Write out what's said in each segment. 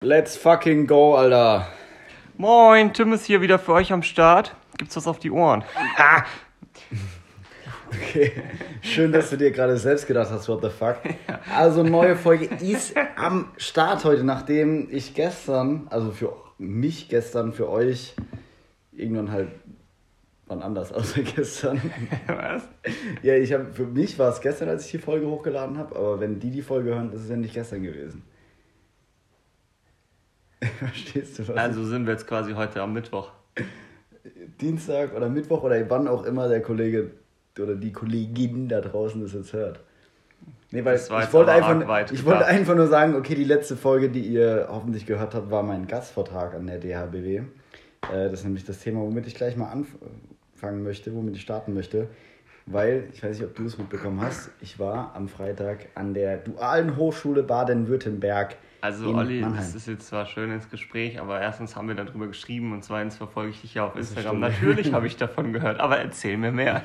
Let's fucking go, Alter. Moin, Tim ist hier wieder für euch am Start. Gibt's was auf die Ohren? Ha! Okay, schön, dass du dir gerade selbst gedacht hast, what the fuck. Also neue Folge ist am Start heute, nachdem ich gestern, also für mich gestern, für euch, irgendwann halt wann anders außer gestern. Was? Ja, ich habe für mich war es gestern, als ich die Folge hochgeladen habe, aber wenn die die Folge hören, ist es ja nicht gestern gewesen. Verstehst du was? Also sind wir jetzt quasi heute am Mittwoch. Dienstag oder Mittwoch oder wann auch immer der Kollege oder die Kollegin da draußen das jetzt hört. Nee, weil ich wollte, einfach, ich wollte einfach nur sagen, okay, die letzte Folge, die ihr hoffentlich gehört habt, war mein Gastvortrag an der DHBW. Äh, das ist nämlich das Thema, womit ich gleich mal anfangen möchte, womit ich starten möchte. Weil, ich weiß nicht, ob du es mitbekommen hast, ich war am Freitag an der Dualen Hochschule Baden-Württemberg. Also in Olli, Mannheim. das ist jetzt zwar schön ins Gespräch, aber erstens haben wir darüber geschrieben und zweitens verfolge ich dich ja auf Instagram. Natürlich habe ich davon gehört, aber erzähl mir mehr.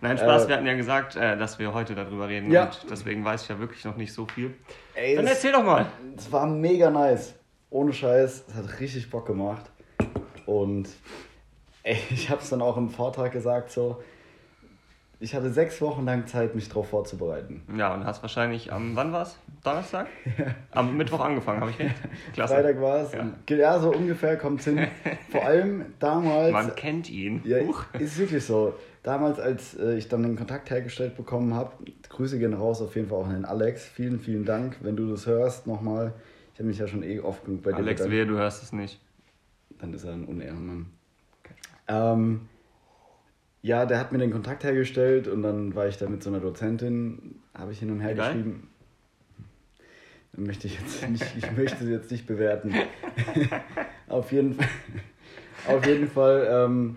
Nein, Spaß, Äh, wir hatten ja gesagt, äh, dass wir heute darüber reden Ja. und deswegen weiß ich ja wirklich noch nicht so viel. Ey, Dann erzähl doch mal. Es war mega nice. Ohne Scheiß. Es hat richtig Bock gemacht. Und ey, ich habe es dann auch im Vortrag gesagt, so. Ich hatte sechs Wochen lang Zeit, mich darauf vorzubereiten. Ja, und hast wahrscheinlich am, wann war's? Donnerstag? Am Mittwoch angefangen, habe ich recht? Klasse. Freitag war es. Ja. Ja. so ungefähr kommt hin. Vor allem damals. Man kennt ihn. Ja, Huch. ist wirklich so. Damals, als äh, ich dann den Kontakt hergestellt bekommen habe, Grüße gehen raus auf jeden Fall auch an den Alex. Vielen, vielen Dank, wenn du das hörst nochmal. Ich habe mich ja schon eh oft genug bei dir Alex, bedankt. wehe, du hörst es nicht. Dann ist er ein Unehrenmann. Ähm, ja, der hat mir den Kontakt hergestellt und dann war ich da mit so einer Dozentin, habe ich hin und her Egal. geschrieben. Möchte ich jetzt nicht, ich möchte sie jetzt nicht bewerten. auf jeden Fall, auf jeden Fall ähm,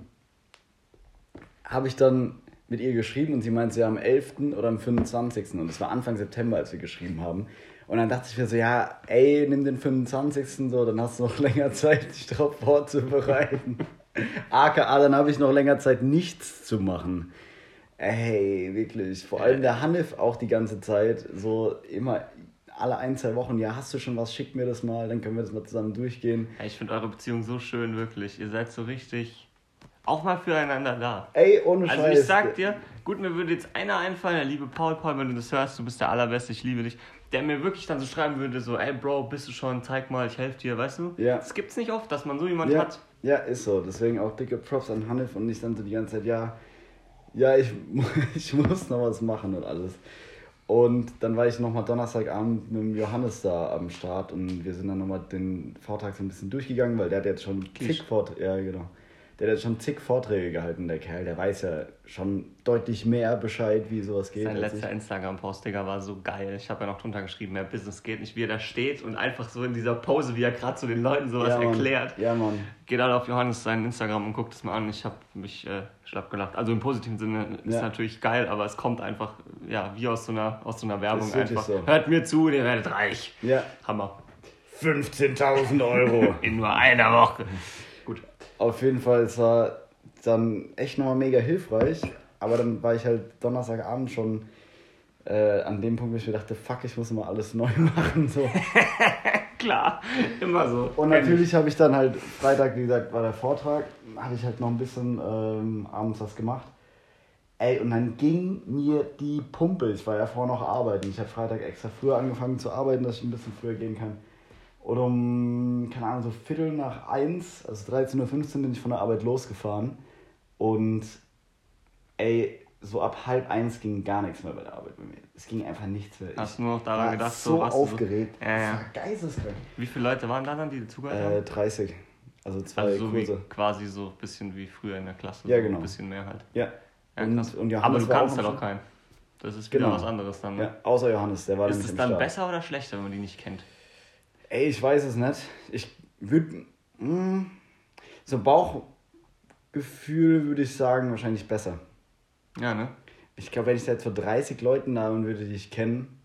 habe ich dann mit ihr geschrieben und sie meinte ja am 11. oder am 25. Und es war Anfang September, als wir geschrieben haben. Und dann dachte ich mir so, ja, ey, nimm den 25. so, dann hast du noch länger Zeit, dich darauf vorzubereiten. AKA, dann habe ich noch länger Zeit, nichts zu machen. Ey, wirklich. Vor allem der Hanif auch die ganze Zeit, so immer alle ein, zwei Wochen, ja, hast du schon was, schick mir das mal, dann können wir das mal zusammen durchgehen. Ja, ich finde eure Beziehung so schön, wirklich. Ihr seid so richtig auch mal füreinander da. Ey, ohne Also Scheiß. ich sag dir, gut, mir würde jetzt einer einfallen, der liebe Paul, Paul, wenn du das hörst, du bist der Allerbeste, ich liebe dich, der mir wirklich dann so schreiben würde, so, ey Bro, bist du schon, zeig mal, ich helfe dir, weißt du? Ja. Das gibt's nicht oft, dass man so jemand Ja, hat. ja, ist so. Deswegen auch dicke Props an Hanif und ich dann so die ganze Zeit, ja, ja, ich, ich muss noch was machen und alles. Und dann war ich nochmal Donnerstagabend mit dem Johannes da am Start und wir sind dann nochmal den Vortrag so ein bisschen durchgegangen, weil der hat jetzt schon Vorträge, ja genau. Der hat schon zig Vorträge gehalten, der Kerl. Der weiß ja schon deutlich mehr Bescheid, wie sowas geht. Sein letzter Instagram-Post, Digga, war so geil. Ich habe ja noch drunter geschrieben, mehr Business geht nicht, wie er da steht und einfach so in dieser Pose, wie er gerade zu den Leuten sowas ja, erklärt. Ja, Mann. Geht alle auf Johannes seinen Instagram und guckt es mal an. Ich habe mich äh, schlapp gelacht. Also im positiven Sinne ist Ja. natürlich geil, aber es kommt einfach, ja, wie aus so einer, aus so einer Werbung einfach. so. Hört mir zu, ihr werdet reich. Ja. Hammer. 15.000 Euro. In nur einer Woche. Auf jeden Fall, es war dann echt nochmal mega hilfreich. Aber dann war ich halt Donnerstagabend schon äh, an dem Punkt, wo ich mir dachte, fuck, ich muss immer alles neu machen. So. Klar, immer so. Und natürlich habe ich dann halt, Freitag, wie gesagt, war der Vortrag, habe ich halt noch ein bisschen ähm, abends was gemacht. Ey, und dann ging mir die Pumpe. Ich war ja vorher noch arbeiten. Ich habe Freitag extra früher angefangen zu arbeiten, dass ich ein bisschen früher gehen kann. Und um, keine Ahnung, so Viertel nach eins, also 13.15 Uhr bin ich von der Arbeit losgefahren. Und ey, so ab halb eins ging gar nichts mehr bei der Arbeit bei mir. Es ging einfach nichts mehr. Hast du nur noch daran gedacht, so so- aufgeregt. Ja, ja. Das war geisteskrank. Wie viele Leute waren da dann, die zugehört Äh, haben? 30. Also zwei Also so Kurse. quasi so ein bisschen wie früher in der Klasse. Ja, so genau. Ein bisschen mehr halt. Ja. Ja, und, und Aber du kannst ja doch keinen. Das ist wieder Genau. was anderes dann. Ne? Ja, außer Johannes, der war Ist es dann Start. besser oder schlechter, wenn man die nicht kennt? Ey, ich weiß es nicht. Ich würde. So Bauchgefühl würde ich sagen, wahrscheinlich besser. Ja, ne? Ich glaube, wenn ich da jetzt vor 30 Leuten da und würde die ich kennen.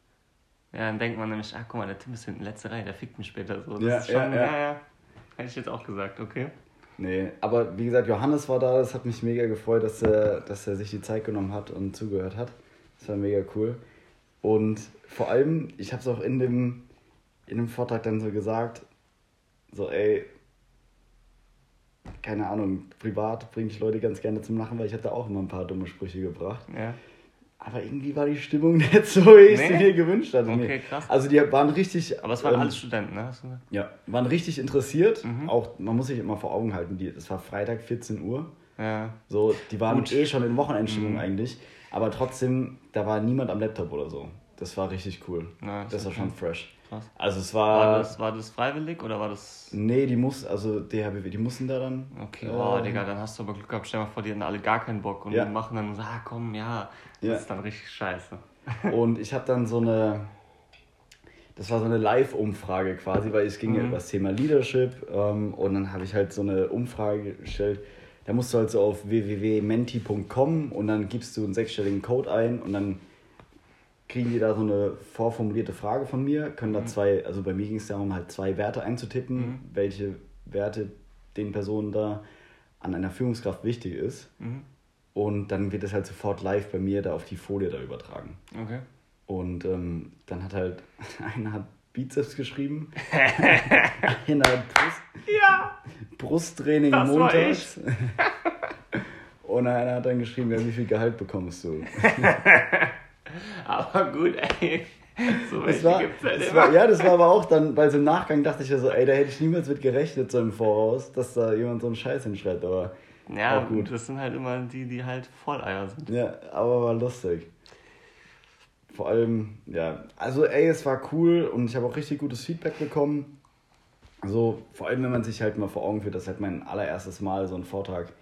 Ja, dann denkt man nämlich, ach guck mal, der Tim ist hinten, letzte Reihe, der fickt mich später so. Das Ja, ist schon, ja, ja. ja, ja. Hätte ich jetzt auch gesagt, okay. Nee, aber wie gesagt, Johannes war da, das hat mich mega gefreut, dass er, dass er sich die Zeit genommen hat und zugehört hat. Das war mega cool. Und vor allem, ich habe es auch in dem, in dem Vortrag dann so gesagt, so, ey, keine Ahnung, privat bringe ich Leute ganz gerne zum Lachen, weil ich hatte auch immer ein paar dumme Sprüche gebracht. Ja. Aber irgendwie war die Stimmung nicht so, wie ich sie Nee? mir gewünscht hatte. Okay, krass. Also die waren richtig. Aber es waren ähm, alles Studenten, ne? Ja, waren richtig interessiert. Mhm. Auch, man muss sich immer vor Augen halten, die, es war Freitag 14 Uhr. Ja. So, die waren Gut. eh schon in Wochenendstimmung Mhm. eigentlich. Aber trotzdem, da war niemand am Laptop oder so. Das war richtig cool. Nice, das war okay. schon fresh. Krass. Also es War war. das, war das freiwillig oder war das. Nee, die muss, also DHBW, die mussten da dann. Okay, äh, Digga, dann hast du aber Glück gehabt. Stell mal vor, die hatten alle gar keinen Bock und Ja. machen dann so, ah, komm, ja. Das Ja. ist dann richtig scheiße. Und ich habe dann so eine, das war so eine Live-Umfrage quasi, weil es ging ja Mhm. über das Thema Leadership ähm, und dann habe ich halt so eine Umfrage gestellt. Da musst du halt so auf www.menti.com und dann gibst du einen sechsstelligen Code ein und dann kriegen die da so eine vorformulierte Frage von mir, können da zwei, also bei mir ging es darum, halt zwei Werte einzutippen, Mhm. welche Werte den Personen da an einer Führungskraft wichtig ist. Mhm. Und dann wird das halt sofort live bei mir da auf die Folie da übertragen. Okay. Und ähm, dann hat halt einer hat Bizeps geschrieben, einer hat Brust, Ja! Brusttraining Das montags. Und einer hat dann geschrieben, ja, wie viel Gehalt bekommst du? Aber gut, ey. So Das war, gibt's halt das war, ja, das war aber auch dann, weil so im Nachgang dachte ich ja so, ey, da hätte ich niemals mit gerechnet, so im Voraus, dass da jemand so einen Scheiß hinschreibt. Aber Ja, auch gut. das sind halt immer die, die halt Volleier sind. Ja, aber war lustig. Vor allem, ja, also ey, es war cool und ich habe auch richtig gutes Feedback bekommen. Also vor allem, wenn man sich halt mal vor Augen führt, dass halt mein allererstes Mal so ein Vortrag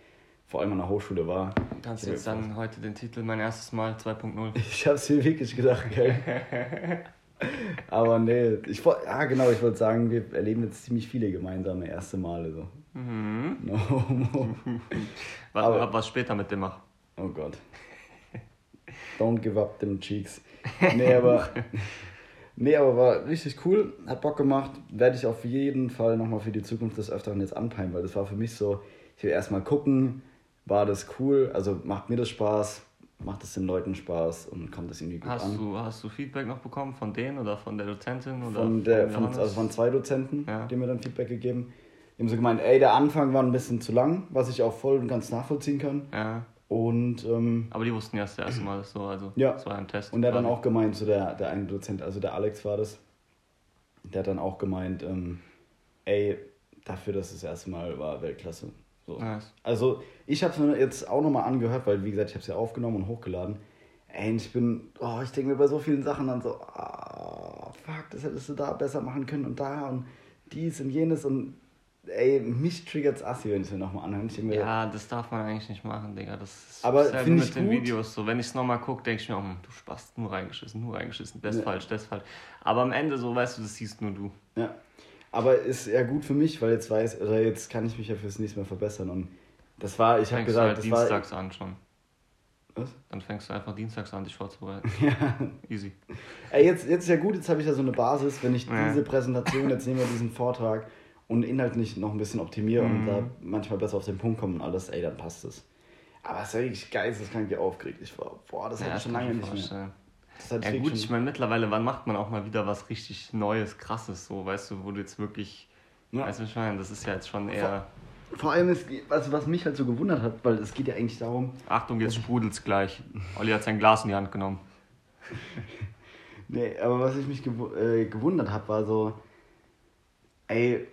vor allem an der Hochschule war. Kannst du jetzt dann heute den Titel Mein erstes Mal 2.0? Ich hab's mir wirklich gedacht, gell. Aber nee, ich wollte, ja genau, ich wollte sagen, wir erleben jetzt ziemlich viele gemeinsame erste Male so. Mhm. No homo. Warte Aber- was später mit dem mach. Oh Gott. Don't give up them cheeks. Nee, aber, nee, aber war richtig cool, hat Bock gemacht. Werde ich auf jeden Fall nochmal für die Zukunft des Öfteren jetzt anpeilen, weil das war für mich so, ich will erstmal gucken, war das cool, also macht mir das Spaß, macht es den Leuten Spaß und kommt das irgendwie gut Hast an. du, hast du Feedback noch bekommen von denen oder von der Dozentin? Oder Von der, von, also von zwei Dozenten, Ja. die mir dann Feedback gegeben. Die haben so gemeint, ey, der Anfang war ein bisschen zu lang, was ich auch voll und ganz nachvollziehen kann. Ja, Und ähm, aber die wussten ja das erste Mal so, also Ja. das war ein Test. Und der hat dann auch gemeint, so der, der eine Dozent, also der Alex war das, der hat dann auch gemeint, ähm, ey, dafür, dass es das erste Mal war, Weltklasse. So. Nice. Also ich habe es mir jetzt auch nochmal angehört, weil wie gesagt, ich habe es ja aufgenommen und hochgeladen. Ey, ich bin, oh, ich denke mir bei so vielen Sachen dann so, ah, fuck, das hättest du da besser machen können und da und dies und jenes und ey, mich triggert's assi, wenn ich es mir nochmal anhöre. Mir, Ja, das darf man eigentlich nicht machen, Digga. Das ist Aber find mit ich den gut. Videos so. Wenn ich es nochmal gucke, denke ich mir, oh, du Spast, nur reingeschissen, nur reingeschissen, das Ja. falsch, das falsch. Aber am Ende, so weißt du, das siehst nur du. Ja. Aber ist ja gut für mich, weil jetzt weiß, oder jetzt kann ich mich ja fürs nächste Mal verbessern. Und das war, ich habe Fängst du gesagt, halt das dienstags an schon. war. Was? Dann fängst du einfach dienstags an, dich vorzubereiten. Ja. Easy. Ey, jetzt, jetzt ist ja gut, jetzt habe ich ja so eine Basis, wenn ich Ja. diese Präsentation jetzt nehme, diesen Vortrag und inhaltlich noch ein bisschen optimiere und Mhm. da manchmal besser auf den Punkt komme und alles, ey, dann passt es. Aber es ist ja wirklich geisteskrank hier aufgeregt. Ich war, boah, das hatte Ja, ich schon kann lange nicht mehr. vorstellen. Das hatte Ja gut, ich meine, mittlerweile, wann macht man auch mal wieder was richtig Neues, Krasses, so, weißt du, wo du jetzt wirklich, Ja. weißt du, ich meine, das ist ja jetzt schon eher, Vor allem, ist, also was mich halt so gewundert hat, weil es geht ja eigentlich darum, Achtung, jetzt sprudelt's gleich. Olli hat sein Glas in die Hand genommen. Nee, aber was ich mich gewu äh, gewundert habe, war so, ey,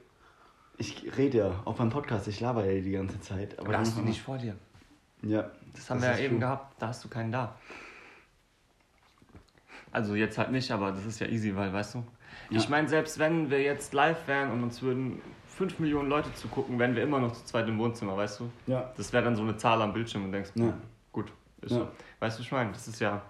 ich rede ja, auch beim Podcast, ich laber ja die ganze Zeit. Aber da hast du nicht vor dir. Ja. Das haben wir ja eben true. gehabt, da hast du keinen da. Also jetzt halt nicht, aber das ist ja easy, weil, weißt du, ich Ja. meine, selbst wenn wir jetzt live wären und uns würden 5 Millionen Leute zugucken, wären wir immer noch zu zweit im Wohnzimmer, weißt du? Ja. Das wäre dann so eine Zahl am Bildschirm und denkst, Ja. gut, ist Ja. so. Weißt du, ich meine, das ist ja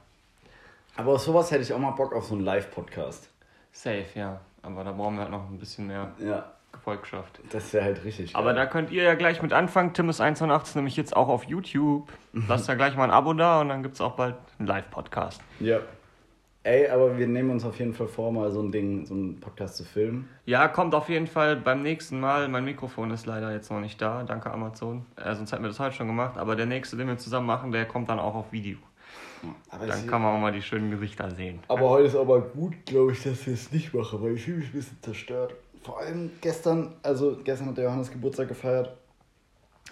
Aber auf sowas hätte ich auch mal Bock auf so einen Live-Podcast. safe, ja. Aber da brauchen wir halt noch ein bisschen mehr Ja. Gefolgschaft. Das wäre halt richtig. Aber da geil. könnt ihr ja gleich mit anfangen. Tim ist 188 nämlich jetzt auch auf YouTube. Lasst da gleich mal ein Abo da und dann gibt es auch bald einen Live-Podcast. Ja. Ey, aber wir nehmen uns auf jeden Fall vor, mal so ein Ding, so einen Podcast zu filmen. Ja, kommt auf jeden Fall beim nächsten Mal. Mein Mikrofon ist leider jetzt noch nicht da. Danke, Amazon. Äh, sonst hätten wir das heute schon gemacht. Aber der nächste, den wir zusammen machen, der kommt dann auch auf Video. Aber, Dann kann man auch mal die schönen Gesichter sehen. aber heute ist aber gut, glaube ich, dass wir es nicht machen, weil ich fühle mich ein bisschen zerstört. vor allem gestern, also gestern hat der Johannes Geburtstag gefeiert.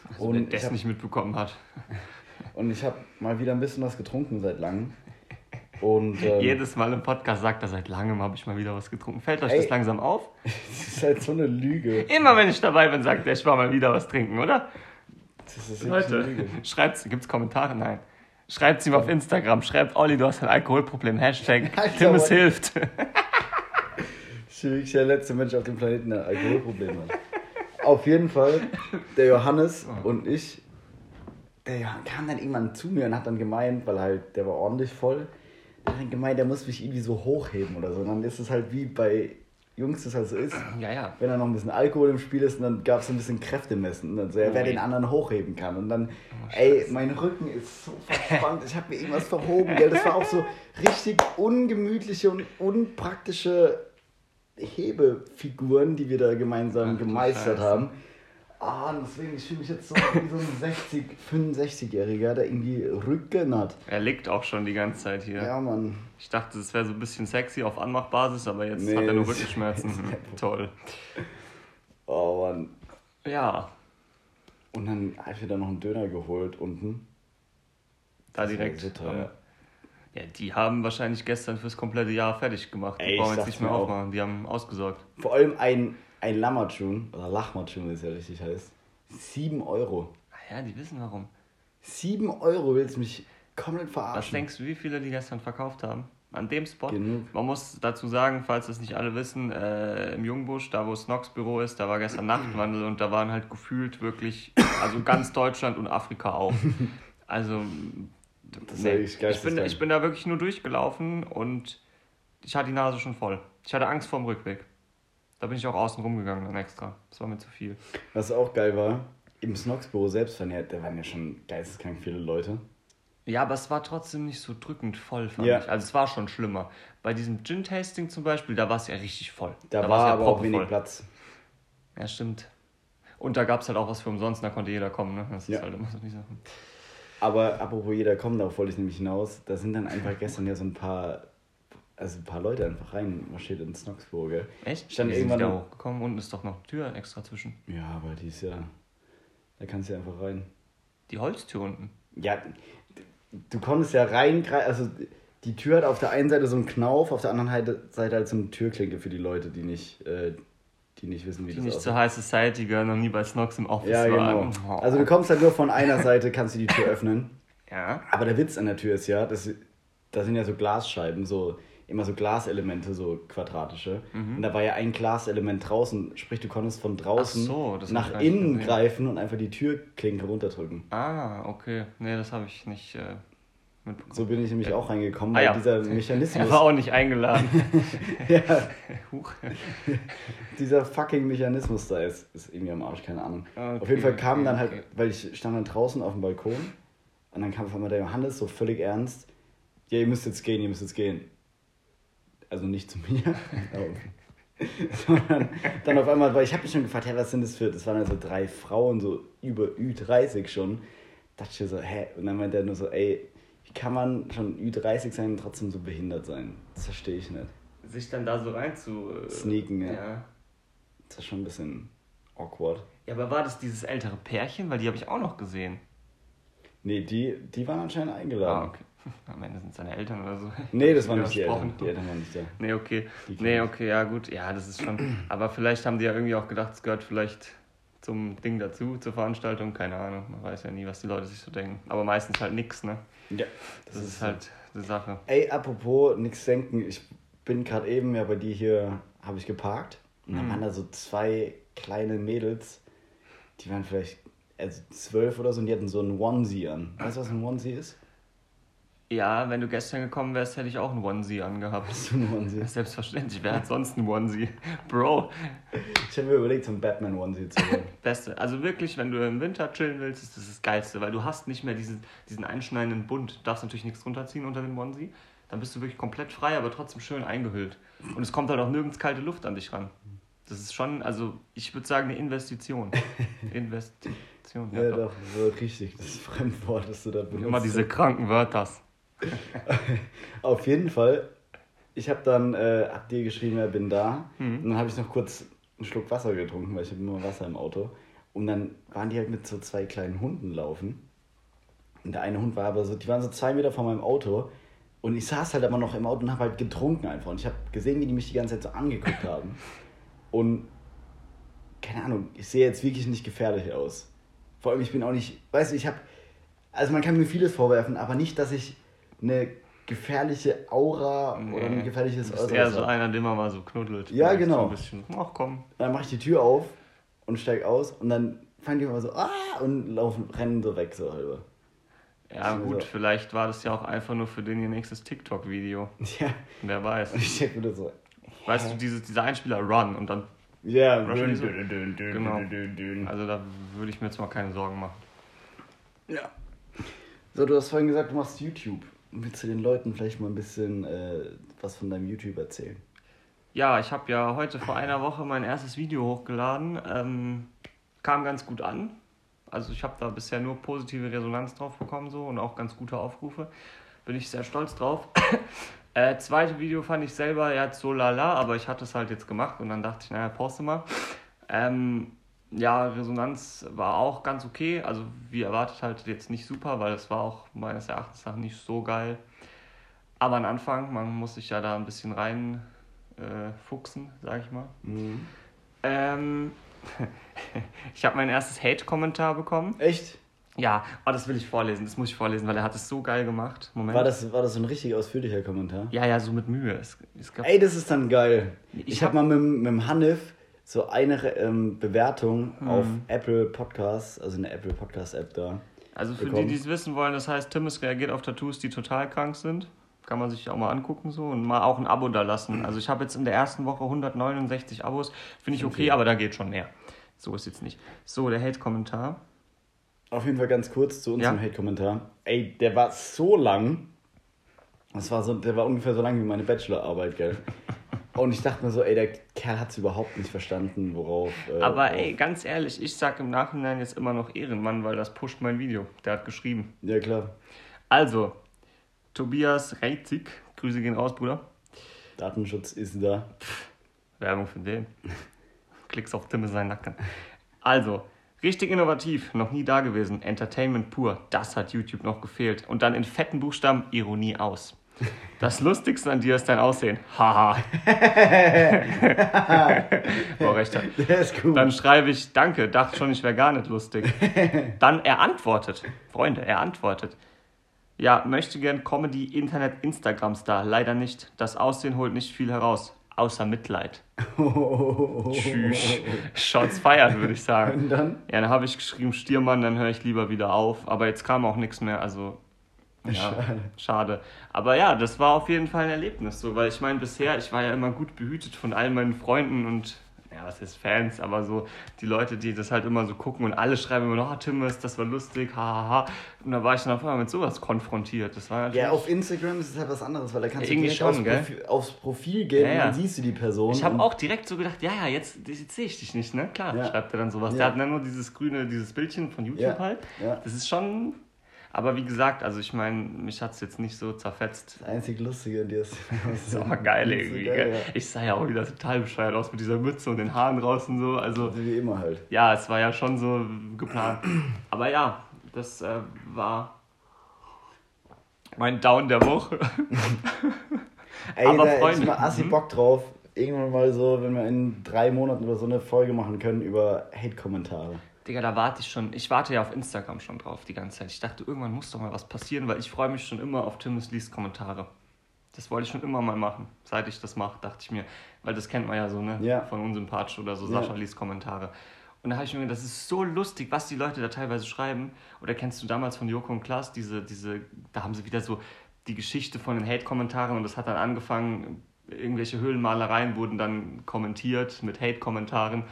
Also, und wer ich das hab- nicht mitbekommen hat. Und ich habe mal wieder ein bisschen was getrunken seit langem. Und ähm, Jedes Mal im Podcast sagt er, seit langem habe ich mal wieder was getrunken. Fällt euch Ey. das langsam auf? das ist halt so eine Lüge. Immer wenn ich dabei bin, sagt er, ich war mal wieder was trinken, oder? Das ist wirklich eine Leute, Lüge. schreibt's, gibt's Kommentare? Nein. Schreibt's ihm auf Instagram. Schreibt, Olli, du hast ein Alkoholproblem. Hashtag, Tim, es hilft. Ich bin wirklich der letzte Mensch auf dem Planeten, der Alkoholprobleme hat. Auf jeden Fall, der Johannes und ich, der Johann kam dann irgendwann zu mir und hat dann gemeint, weil halt, der war ordentlich voll, gemeint, der muss mich irgendwie so hochheben oder so. Und dann ist es halt wie bei Jungs das halt so ist. Ja, ja. Wenn da noch ein bisschen Alkohol im Spiel ist, und dann gab es ein bisschen Kräftemessen. Und dann so, ja, wer den anderen hochheben kann. Und dann, Oh, ey, mein Rücken ist so verspannt. Ich habe mir irgendwas verhoben, gell. Das war auch so richtig ungemütliche und unpraktische Hebefiguren, die wir da gemeinsam Ach gemeistert haben. Ah, deswegen, ich fühle mich jetzt so wie so ein 60, 65-Jähriger, der irgendwie Rücken hat. Er liegt auch schon die ganze Zeit hier. Ja, Mann. Ich dachte, es wäre so ein bisschen sexy auf Anmachbasis, aber jetzt Nee, hat er nur Rückenschmerzen. Toll. Oh, Mann. Ja, Und dann habe ich da noch einen Döner geholt unten. da Das direkt. so. Ja, die haben wahrscheinlich gestern fürs komplette Jahr fertig gemacht. Die Ey, brauchen jetzt nicht mehr aufmachen. Die haben ausgesorgt. Vor allem ein, ein Lammertschun, oder Lachmatschun, wie es ja richtig heißt. 7 Euro. Ah ja, die wissen warum. 7 Euro willst du mich komplett Was verarschen. denkst du, wie viele die gestern verkauft haben? An dem Spot? Genug. Man muss dazu sagen, falls das nicht alle wissen, äh, im Jungbusch, da wo Snox Büro ist, da war gestern Nachtwandel und da waren halt gefühlt wirklich, also ganz Deutschland und Afrika auch. Also, Das ist nee, eigentlich ich, bin, ich bin da wirklich nur durchgelaufen und ich hatte die Nase schon voll. Ich hatte Angst vorm Rückweg. Da bin ich auch außen rumgegangen dann extra. Das war mir zu viel. Was auch geil war, im Snox-Büro selbst ja, da waren ja schon geisteskrank viele Leute. Ja, aber es war trotzdem nicht so drückend voll, fand Ja. ich. Also es war schon schlimmer. Bei diesem Gin-Tasting zum Beispiel, da war es ja richtig voll. Da, war's war ja aber auch wenig Platz. Ja, stimmt. Und da gab es halt auch was für umsonst, da konnte jeder kommen, ne? Das ist Ja. halt immer so die Sache. Aber apropos jeder kommt, darauf wollte ich nämlich hinaus. Da sind dann einfach gestern ja so ein paar, also ein paar Leute einfach reinmarschiert ins Snox-Büro, gell? Echt? Stand sind die irgendwann- da hochgekommen? Unten ist doch noch eine Tür extra zwischen. Ja, aber die ist ja, da kannst du ja einfach rein. Die Holztür unten. Ja, du konntest ja rein, also die Tür hat auf der einen Seite so einen Knauf, auf der anderen Seite- halt so eine Türklinke für die Leute, die nicht, äh, die nicht wissen, wie Die das nicht aussieht. zur High Society gehören, noch nie bei Snox im Office Ja, genau. Oh. Also du kommst halt nur von einer Seite, kannst du die Tür öffnen. Ja. Aber der Witz an der Tür ist ja, da sind ja so Glasscheiben, so immer so Glaselemente, so quadratische. Und da war ja ein Glaselement draußen, sprich du konntest von draußen Mhm. So, nach innen gesehen. greifen und einfach die Türklinke runterdrücken. Ah, okay. Nee, das habe ich nicht äh. So bin ich nämlich auch reingekommen, Ah, weil ja. dieser Er Mechanismus, war auch nicht eingeladen. ja, Huch. dieser fucking Mechanismus da ist, ist irgendwie am Arsch, keine Ahnung. Okay, auf jeden Fall kam okay, dann halt, okay. weil ich stand dann draußen auf dem Balkon und dann kam auf einmal der Johannes so völlig ernst, ja, ihr müsst jetzt gehen, ihr müsst jetzt gehen. Also nicht zu mir, sondern dann auf einmal, weil ich habe mich schon gefragt, hä, was sind das für, das waren also drei Frauen, so über Ü30 schon. dachte ich so, hä? Und dann meinte er nur so, ey, wie kann man schon Ü30 sein und trotzdem so behindert sein? Das verstehe ich nicht. Sich dann da so rein zu. Äh, Sneaken, ja. ja. Das ist schon ein bisschen awkward. Ja, aber war das dieses ältere Pärchen? Weil die habe ich auch noch gesehen. Nee, die, die waren anscheinend eingeladen. Ah, okay. Am Ende sind es seine Eltern oder so. Nee, das waren nicht die Eltern. Die Eltern waren nicht da. Nee, okay. Nee, okay, ja gut. Ja, das ist schon. Aber vielleicht haben die ja irgendwie auch gedacht, es gehört vielleicht zum Ding dazu, zur Veranstaltung. Keine Ahnung. Man weiß ja nie, was die Leute sich so denken. Aber meistens halt nix, ne? Ja, Das, ist halt die Sache. Ey, apropos, nix denken. Ich bin gerade eben ja bei dir hier, habe ich geparkt. Und dann Mhm. waren da so zwei kleine Mädels, die waren vielleicht also zwölf oder so und die hatten so einen Onesie an. Weißt du, was ein Onesie ist? Ja, wenn du gestern gekommen wärst, hätte ich auch einen Onesie angehabt. Was ist ein Onesie? Selbstverständlich, wer hat sonst einen Onesie? Bro, Ich habe mir überlegt, so einen Batman-Onesie zu holen. Beste. Also wirklich, wenn du im Winter chillen willst, ist das das Geilste, weil du hast nicht mehr diesen, diesen einschneidenden Bund. Du darfst natürlich nichts runterziehen unter den Onesie. Dann bist du wirklich komplett frei, aber trotzdem schön eingehüllt. Und es kommt halt auch nirgends kalte Luft an dich ran. Das ist schon, also ich würde sagen, eine Investition. Investition, ja, ja, doch. doch, richtig, das Fremdwort, das du da benutzt. Immer diese kranken Wörter. Auf jeden Fall, ich habe dann, äh, hab dir geschrieben, ja, bin da. Mhm. Und dann habe ich noch kurz einen Schluck Wasser getrunken, weil ich habe immer Wasser im Auto. Und dann waren die halt mit so zwei kleinen Hunden laufen. Und der eine Hund war aber so, die waren so zwei Meter vor meinem Auto. Und ich saß halt aber noch im Auto und habe halt getrunken einfach. Und ich habe gesehen, wie die mich die ganze Zeit so angeguckt haben. Und keine Ahnung, ich sehe jetzt wirklich nicht gefährlich aus. Vor allem, ich bin auch nicht, weißt du, ich habe, also man kann mir vieles vorwerfen, aber nicht, dass ich eine gefährliche Aura oder ein gefährliches Äußeres eher so einer, den man mal so knuddelt. Ja, genau. So ein bisschen, ach komm. Dann mache ich die Tür auf und steig aus und dann fangen die immer so, ah, und laufen, rennen so weg, so halber. Ja gut, so- vielleicht war das ja auch einfach nur für den ihr nächstes TikTok-Video. Ja, Wer weiß. und ich denke mir so, Weißt du, dieses, dieser Einspieler Run und dann, ja, dün, so- dün, dün, Genau. also da würde ich mir jetzt mal keine Sorgen machen. Ja. So, du hast vorhin gesagt, du machst YouTube. Willst du den Leuten vielleicht mal ein bisschen äh, was von deinem YouTube erzählen? Ja, ich habe ja heute vor einer Woche mein erstes Video hochgeladen. Ähm, kam ganz gut an. Also ich habe da bisher nur positive Resonanz drauf bekommen so und auch ganz gute Aufrufe. Bin ich sehr stolz drauf. äh, zweite Video fand ich selber ja so lala, aber ich hatte es halt jetzt gemacht und dann dachte ich, naja, poste mal. Ähm, ja, Resonanz war auch ganz okay. Also wie erwartet halt jetzt nicht super, weil es war auch meines Erachtens nach nicht so geil. Aber ein Anfang, man muss sich ja da ein bisschen rein äh, fuchsen, sag ich mal. Ähm, ich habe mein erstes Hate-Kommentar bekommen. Echt? Ja, oh, das will ich vorlesen, das muss ich vorlesen, weil er hat es so geil gemacht. Moment. War das, war das so ein richtig ausführlicher Kommentar? Ja, ja, so mit Mühe. Es, es gab, Ey, das ist dann geil. Ich, Ich habe hab- mal mit, dem- mit dem Hanif so eine ähm, Bewertung Mhm. auf Apple Podcasts, also eine Apple Podcast App da. also für bekommen. die, die es wissen wollen, das heißt, Timmis reagiert auf Tattoos, die total krank sind. Kann man sich auch mal angucken so und mal auch ein Abo da lassen. Also ich habe jetzt in der ersten Woche 169 Abos. Finde ich okay, Okay. aber da geht schon mehr. So ist jetzt nicht. So, der Hate-Kommentar. Auf jeden Fall ganz kurz zu unserem Ja. Hate-Kommentar. Ey, der war so lang. Das war so, der war ungefähr so lang wie meine Bachelorarbeit, gell? Und ich dachte mir so, ey, der Kerl hat es überhaupt nicht verstanden, worauf. Äh, Aber ey, ganz ehrlich, ich sag im Nachhinein jetzt immer noch Ehrenmann, weil das pusht mein Video. Der hat geschrieben. Ja, klar. Also, Tobias Reitzig, Grüße gehen raus, Bruder. Datenschutz ist da. Werbung für den. Klicks auf Tim in seinen Nacken. Also, richtig innovativ, noch nie da gewesen. Entertainment pur, das hat YouTube noch gefehlt. Und dann in fetten Buchstaben Ironie aus. Das Lustigste an dir ist dein Aussehen. Haha. Boah, recht. Der ist gut. Dann schreibe ich, danke, dachte schon, ich wäre gar nicht lustig. Dann er antwortet. Freunde, er antwortet. Ja, möchte gern Comedy, Internet, Instagram-Star. Leider nicht. Das Aussehen holt nicht viel heraus. Außer Mitleid. Tschüss. Shots feiern, würde ich sagen. Und dann? Ja, dann habe ich geschrieben, Stiermann, dann höre ich lieber wieder auf. Aber jetzt kam auch nichts mehr, also. Ja, Schade. schade. Aber ja, das war auf jeden Fall ein Erlebnis, so, weil ich meine, bisher, ich war ja immer gut behütet von all meinen Freunden und, ja, was ist Fans, aber so die Leute, die das halt immer so gucken und alle schreiben immer noch, oh, Timmes, das war lustig, hahaha. Und da war ich dann auf einmal mit sowas konfrontiert. Das war. Ja, auf Instagram ist es halt was anderes, weil da kannst du Irgendwie direkt schon, aufs? Profil, aufs Profil gehen Ja, und ja. dann siehst du die Person. Ich habe und- auch direkt so gedacht, ja, ja, jetzt, jetzt sehe ich dich nicht, ne? Klar, Ja. schreibt er dann sowas. Ja. Der hat dann nur dieses grüne, dieses Bildchen von YouTube Ja. halt. Ja. Das ist schon. Aber wie gesagt, also ich meine, mich hat es jetzt nicht so zerfetzt. Das einzig Lustige an dir ist. Das ist aber geil irgendwie. geil, gell? Ich sah ja auch wieder total bescheuert aus mit dieser Mütze und den Haaren draußen so. Also ja. So wie immer halt. ja, es war ja schon so geplant. Aber ja, das äh, war mein Down der Woche. Ey, Aber da hätte ich Freunde, mal assi mhm. Bock drauf. Irgendwann mal so, wenn wir in drei Monaten oder so eine Folge machen können über Hate-Kommentare. Digga, da warte ich schon. Ich warte ja auf Instagram schon drauf die ganze Zeit. Ich dachte, irgendwann muss doch mal was passieren, weil ich freue mich schon immer auf Timmes Liest Kommentare. Das wollte ich schon immer mal machen. Seit ich das mache, dachte ich mir. Weil das kennt man ja so, ne? Ja. Von unsympathisch oder so. Sascha liest Kommentare. Und da habe ich mir gedacht, das ist so lustig, was die Leute da teilweise schreiben. Oder kennst du damals von Joko und Klaas diese, diese, da haben sie wieder so die Geschichte von den Hate-Kommentaren und das hat dann angefangen, irgendwelche Höhlenmalereien wurden dann kommentiert mit Hate-Kommentaren.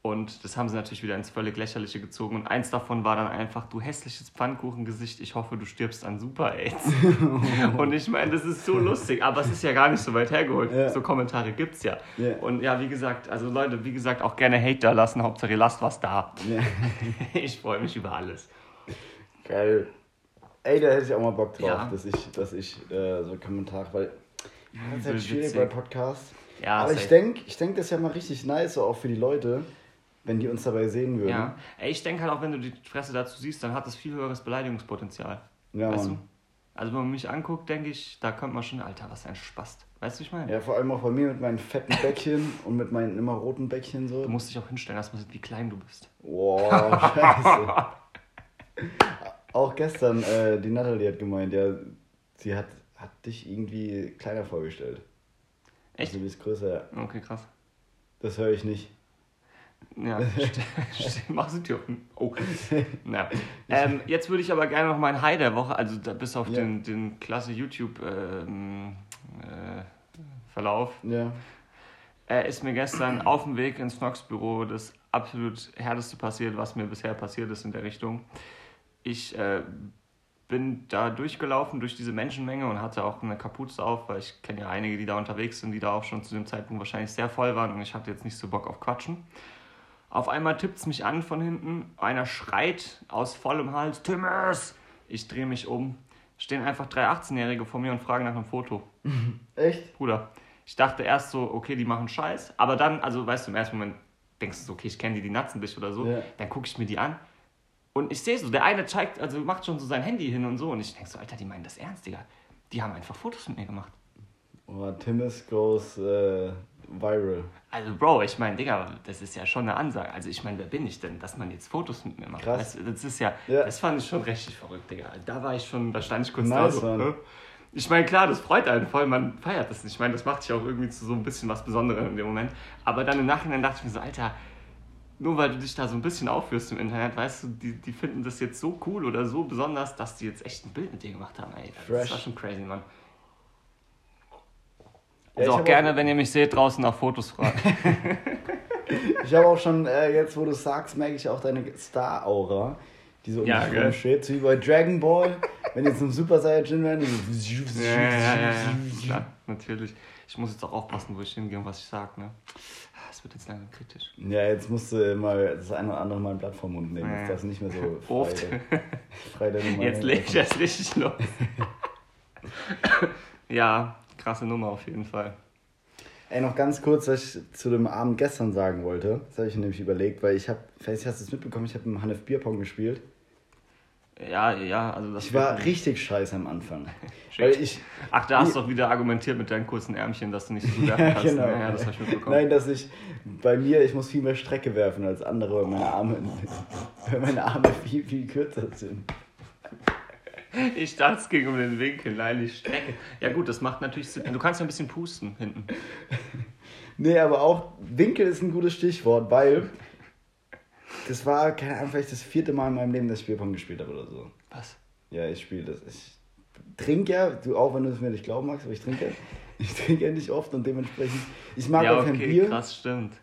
Und das haben sie natürlich wieder ins völlig Lächerliche gezogen. Und eins davon war dann einfach, du hässliches Pfannkuchengesicht, ich hoffe, du stirbst an Super-Aids. und ich meine, das ist so lustig, aber es ist ja gar nicht so weit hergeholt. Ja. So Kommentare gibt's ja. Ja. Und ja, wie gesagt, also Leute, wie gesagt, auch gerne Hate da lassen, Hauptsache ihr lasst was da. Ja. Ich freue mich über alles. Geil. Ey, da hätte ich auch mal Bock drauf, Ja. dass ich, dass ich äh, so Kommentare, weil das ist halt schwierig bei Podcasts. Ja, Aber ich denke, ich denk, das ist ja mal richtig nice, so auch für die Leute, wenn die uns dabei sehen würden. Ja. Ey, ich denke halt auch, wenn du die Fresse dazu siehst, dann hat das viel höheres Beleidigungspotenzial. Ja, weißt Mann. du? Also wenn man mich anguckt, denke ich, da kommt man schon, Alter, was ein Spast. Weißt du, wie ich meine? Ja, vor allem auch bei mir mit meinen fetten Bäckchen und mit meinen immer roten Bäckchen so. Du musst dich auch hinstellen, dass man sieht, wie klein du bist. Wow, scheiße. auch gestern, äh, die Natalie hat gemeint, ja, sie hat, hat dich irgendwie kleiner vorgestellt. Echt? Also, du bist größer. Okay, krass. Das höre ich nicht. Ja, ste- ste- mach sie Türken. Oh. Na. Ähm, jetzt würde ich aber gerne noch mein High der Woche, also da, bis auf Ja. den, den klasse YouTube-Verlauf, äh, Verlauf, Ja. äh, ist mir gestern auf dem Weg ins Knox-Büro das absolut härteste passiert, was mir bisher passiert ist in der Richtung. Ich äh, bin da durchgelaufen durch diese Menschenmenge und hatte auch eine Kapuze auf, weil ich kenne ja einige, die da unterwegs sind, die da auch schon zu dem Zeitpunkt wahrscheinlich sehr voll waren und ich hatte jetzt nicht so Bock auf Quatschen. Auf einmal tippt es mich an von hinten, einer schreit aus vollem Hals, Timmers! Ich drehe mich um, stehen einfach drei 18-Jährige vor mir und fragen nach einem Foto. Echt? Bruder, ich dachte erst so, okay, die machen Scheiß, aber dann, also weißt du, im ersten Moment denkst du so, okay, ich kenne die, die natzen dich oder so, Ja. dann gucke ich mir die an und ich sehe so, der eine zeigt, also macht schon so sein Handy hin und so und ich denke so, Alter, die meinen das ernst, Digga. Die haben einfach Fotos mit mir gemacht. Oh, Timmis goes äh, viral. Also, Bro, ich meine, Digga, das ist ja schon eine Ansage. Also, ich meine, wer bin ich denn, dass man jetzt Fotos mit mir macht? Krass. Weißt das ist ja, Ja. das fand ich schon richtig verrückt, Digga. Da war ich schon, da stand ich kurz Nice, da so. Ne? Ich meine, klar, das freut einen voll, man feiert das nicht. Ich meine, das macht dich auch irgendwie zu so ein bisschen was Besonderem in dem Moment. Aber dann im Nachhinein dachte ich mir so, Alter, nur weil du dich da so ein bisschen aufführst im Internet, weißt du, die, die finden das jetzt so cool oder so besonders, dass die jetzt echt ein Bild mit dir gemacht haben. Ey, das Fresh. war schon crazy, Mann. Ja, Also ich auch gerne, wenn ihr mich seht, draußen nach Fotos fragen. Ich habe auch schon, äh, jetzt wo du sagst, merke ich auch deine Star-Aura, die so Ja, rumschwebt, so wie bei Dragon Ball, wenn jetzt ein Super Saiyajin die so- Ja, ja, ja, ja, natürlich. Ich muss jetzt auch aufpassen, wo ich hingehe und was ich sage, ne? Es wird jetzt langsam kritisch. Ja, jetzt musst du mal das eine oder andere mal ein Blatt vom Mund nehmen. Ja. Jetzt darfst du nicht mehr so Oft. frei Jetzt lege ich erst richtig los. ja, krasse Nummer auf jeden Fall. Ey, noch ganz kurz, was ich zu dem Abend gestern sagen wollte. Das habe ich nämlich überlegt, weil ich habe, vielleicht hast du es mitbekommen, ich habe im Hanef Bierpong gespielt. Ja, ja, also das Ich war wird- richtig scheiße am Anfang. Weil ich, Ach, da hast du doch wieder argumentiert mit deinen kurzen Ärmchen, dass du nicht so werfen kannst. genau. Ja, das habe ich mitbekommen. Nein, dass ich bei mir, ich muss viel mehr Strecke werfen als andere, weil meine Arme, weil meine Arme viel, viel kürzer sind. Ich dachte, es ging um den Winkel, nein, die Strecke. Ja gut, das macht natürlich Sinn. Du kannst ja ein bisschen pusten hinten. Nee, aber auch Winkel ist ein gutes Stichwort, weil das war, keine Ahnung, vielleicht das vierte Mal in meinem Leben, dass ich Bierpong gespielt habe oder so. Was? Ja, ich spiele das. Ich trinke ja, du auch, wenn du es mir nicht glauben magst, aber ich trinke ja. Ich trinke ja nicht oft und dementsprechend, ich mag ja, auch kein okay, Bier. krass, stimmt.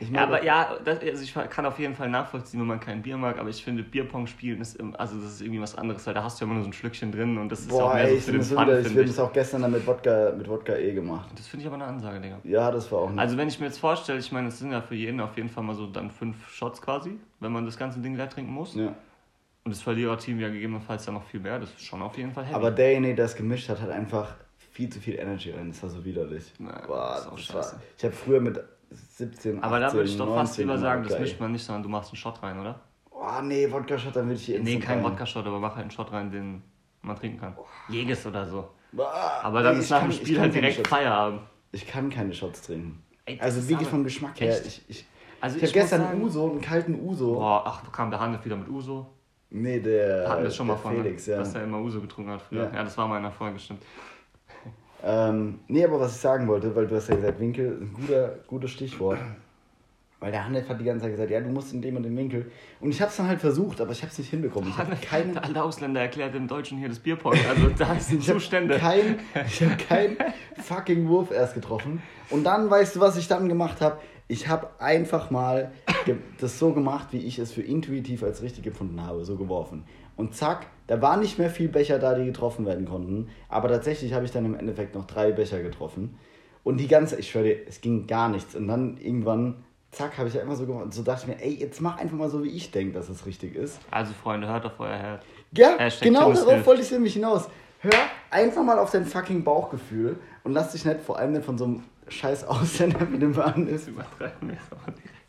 Ich Ja, aber ja, das, also ich kann auf jeden Fall nachvollziehen, wenn man kein Bier mag, aber ich finde, Bierpong spielen ist, im- also das ist irgendwie was anderes, weil da hast du ja immer nur so ein Schlückchen drin und das ist ja auch Boah, mehr ey, so für den Fun, wieder, ich habe das auch gestern dann mit Wodka, mit Wodka E gemacht. Das finde ich aber eine Ansage, Digga. Ja, das war auch nicht. Also wenn ich mir jetzt vorstelle, ich meine, es sind ja für jeden auf jeden Fall mal so dann fünf Shots quasi, wenn man das ganze Ding leer trinken muss. ja. Und das Verliererteam ja gegebenenfalls dann noch viel mehr, das ist schon auf jeden Fall heavy. Aber derjenige, der es gemischt hat, hat einfach viel zu viel Energy rein. Das war so widerlich. Ja, Boah, das ist auch das war, scheiße. ich habe früher mit 17, 18, Aber da würde ich doch fast 19 lieber sagen, das mischt man nicht, sondern du machst einen Shot rein, oder? Oh nee, Wodka-Shot, dann würde ich hier Nee, kein. Wodka-Shot, aber mach halt einen Shot rein, den man trinken kann. Jäges oder so. Aber dann nee, ist nach kann- dem Spiel halt direkt Feierabend. Ich kann keine Shots trinken. Ey, Also wirklich vom Geschmack her. Echt? Ich, ich, Also ich ich habe gestern sagen- Uso, einen kalten Uso. Boah, ach, kam der Hannes wieder mit Uso. Nee, der, hatten wir schon mal von, ne? Felix, ja. dass er immer Uso getrunken hat früher. Ja. Ja, das war mal in der Folge, stimmt. Ähm, nee, aber was ich sagen wollte, weil du hast ja gesagt, Winkel ist ein guter, gutes Stichwort. Weil der Hanef hat die ganze Zeit gesagt, ja, du musst in dem und dem Winkel. Und ich habe es dann halt versucht, aber ich habe es nicht hinbekommen. Ich habe keine, Alle Ausländer erklärt dem Deutschen hier das Bierpong. Also da sind ich hab Zustände. kein, ich habe keinen fucking Wurf erst getroffen. Und dann, weißt du, was ich dann gemacht habe? Ich habe einfach mal das so gemacht, wie ich es für intuitiv als richtig gefunden habe, so geworfen. Und zack, da waren nicht mehr viel Becher da, die getroffen werden konnten. Aber tatsächlich habe ich dann im Endeffekt noch drei Becher getroffen. Und die ganze, ich schwöre dir, es ging gar nichts. Und dann irgendwann, zack, habe ich ja immer so gemacht. Und so dachte ich mir, ey, jetzt mach einfach mal so, wie ich denke, dass es richtig ist. Also Freunde, hört auf euer Herz. Ja, Hashtag genau darauf wollte ich nämlich hinaus. Hör einfach mal auf dein fucking Bauchgefühl und lass dich nicht vor allem nicht von so einem scheiß Ausländer wie dem Mann ist. Übertreiben wir es aber direkt.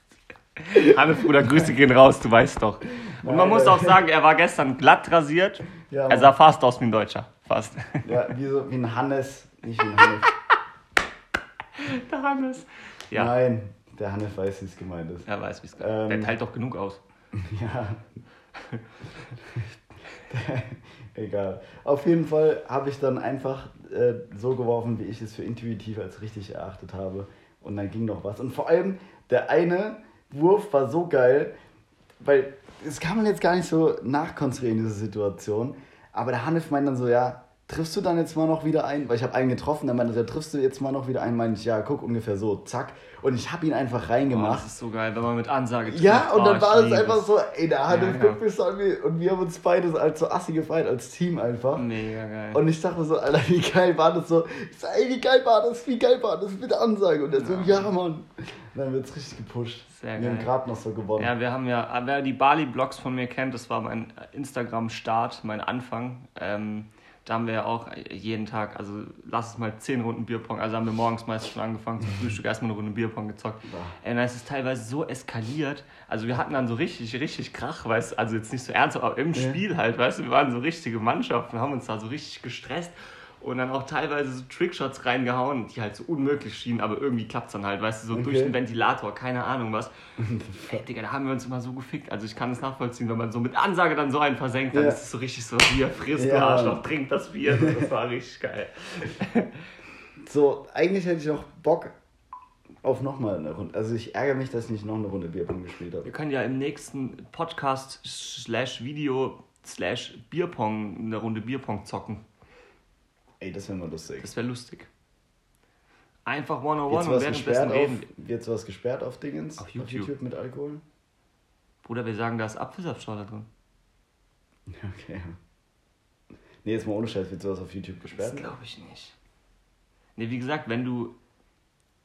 Hannes, Bruder, Grüße gehen raus, du weißt doch. Und man muss auch sagen, er war gestern glatt rasiert. Ja, er sah fast aus wie ein Deutscher. Fast. Ja, wie, so, wie ein Hannes, nicht wie ein Hannes. Der Hannes. Ja, Nein, der Hannes weiß, wie es gemeint ist. er weiß, wie es geht. Ähm, Der teilt doch genug aus. Ja. Egal. Auf jeden Fall habe ich dann einfach äh, so geworfen, wie ich es für intuitiv als richtig erachtet habe. Und dann ging noch was. Und vor allem, der eine Wurf war so geil, weil das kann man jetzt gar nicht so nachkonstruieren, diese Situation. Aber der Hanif meint dann so, ja, triffst du dann jetzt mal noch wieder ein? Weil ich habe einen getroffen, dann meinte er, triffst du jetzt mal noch wieder einen? Meinte ich, ja, guck, ungefähr so, zack. Und ich habe ihn einfach reingemacht. das ist so geil, wenn man mit Ansage trifft. Ja, und Oh, dann war es einfach so, ey, der Hanif Ja, guckt ja. mich so an wie- und wir haben uns beide als so assi gefeiert, als Team einfach. Mega geil. Und ich dachte so, Alter, wie geil war das so? Ich sag, ey, wie geil war das? Wie geil war das mit der Ansage? Und er so, ja, Mann. Dann wird's richtig gepusht. Sehr wir haben gerade noch so gewonnen. Ja, wir haben ja, wer die Bali-Blogs von mir kennt, das war mein Instagram-Start, mein Anfang. Ähm, da haben wir ja auch jeden Tag, also lass es mal 10 Runden Bierpong, also haben wir morgens meist schon angefangen zum Frühstück, erstmal eine Runde Bierpong gezockt. Ey, und dann ist es teilweise so eskaliert, also wir hatten dann so richtig, richtig Krach, weißt du, also jetzt nicht so ernst, aber im Ja. Spiel halt, weißt du, wir waren so richtige Mannschaften, haben uns da so richtig gestresst und dann auch teilweise so Trickshots reingehauen, die halt so unmöglich schienen, aber irgendwie klappt es dann halt, weißt du, so durch Okay. den Ventilator, keine Ahnung was. Ey, Digga, da haben wir uns immer so gefickt. Also ich kann es nachvollziehen, wenn man so mit Ansage dann so einen versenkt, dann Ja. ist es so richtig so, Bier, frisst du Ja. Arschloch, trink das Bier. Das war richtig geil. So, eigentlich hätte ich noch Bock auf nochmal eine Runde. Also ich ärgere mich, dass ich nicht noch eine Runde Bierpong gespielt habe. Wir können ja im nächsten Podcast slash Video slash Bierpong eine Runde Bierpong zocken. Ey, das wäre mal lustig. Das wäre lustig. Einfach Jetzt one-on-one und was währenddessen gesperrt auf, reden. jetzt was gesperrt auf Dingens? Auf YouTube. mit Alkohol? Bruder, wir sagen, da ist Apfelsaftschorle drin. Okay. Nee, jetzt mal ohne Scheiß, wird sowas auf YouTube Das gesperrt? glaube ich nicht. Ne, wie gesagt, wenn du.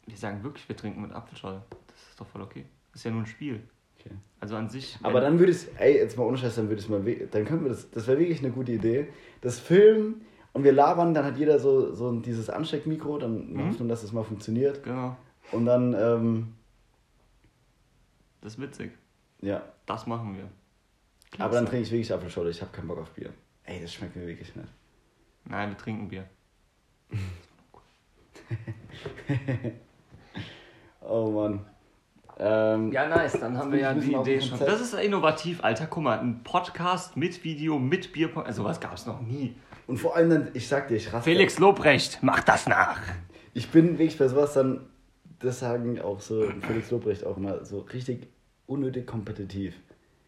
Wir sagen wirklich, wir trinken mit Apfelschorle. Das ist doch voll okay. Das ist ja nur ein Spiel. Okay. Also an sich. Aber dann würde ich, ey, jetzt mal ohne Scheiß, dann würde ich mal, dann können wir das, das wäre wirklich eine gute Idee. Das Filmen und wir labern, dann hat jeder so, so dieses Ansteckmikro, dann Mhm. Hoffnung, dass das mal funktioniert. Genau. Und dann, ähm, Das ist witzig. ja. Das machen wir. Aber dann trinke ich wirklich Apfelschorle, ich habe keinen Bock auf Bier. Ey, das schmeckt mir wirklich nicht. Nein, wir trinken Bier. Oh Mann. Ähm, Ja, nice. Dann haben wir ja die Idee schon. Das ist innovativ, Alter. Guck mal, ein Podcast mit Video, mit Bierpong. Also was gab es noch nie. Und vor allem dann, ich sag dir, ich raste. Felix Lobrecht, mach das nach. Ich bin wirklich bei sowas dann, das sagen auch so Felix Lobrecht auch immer, so richtig unnötig kompetitiv.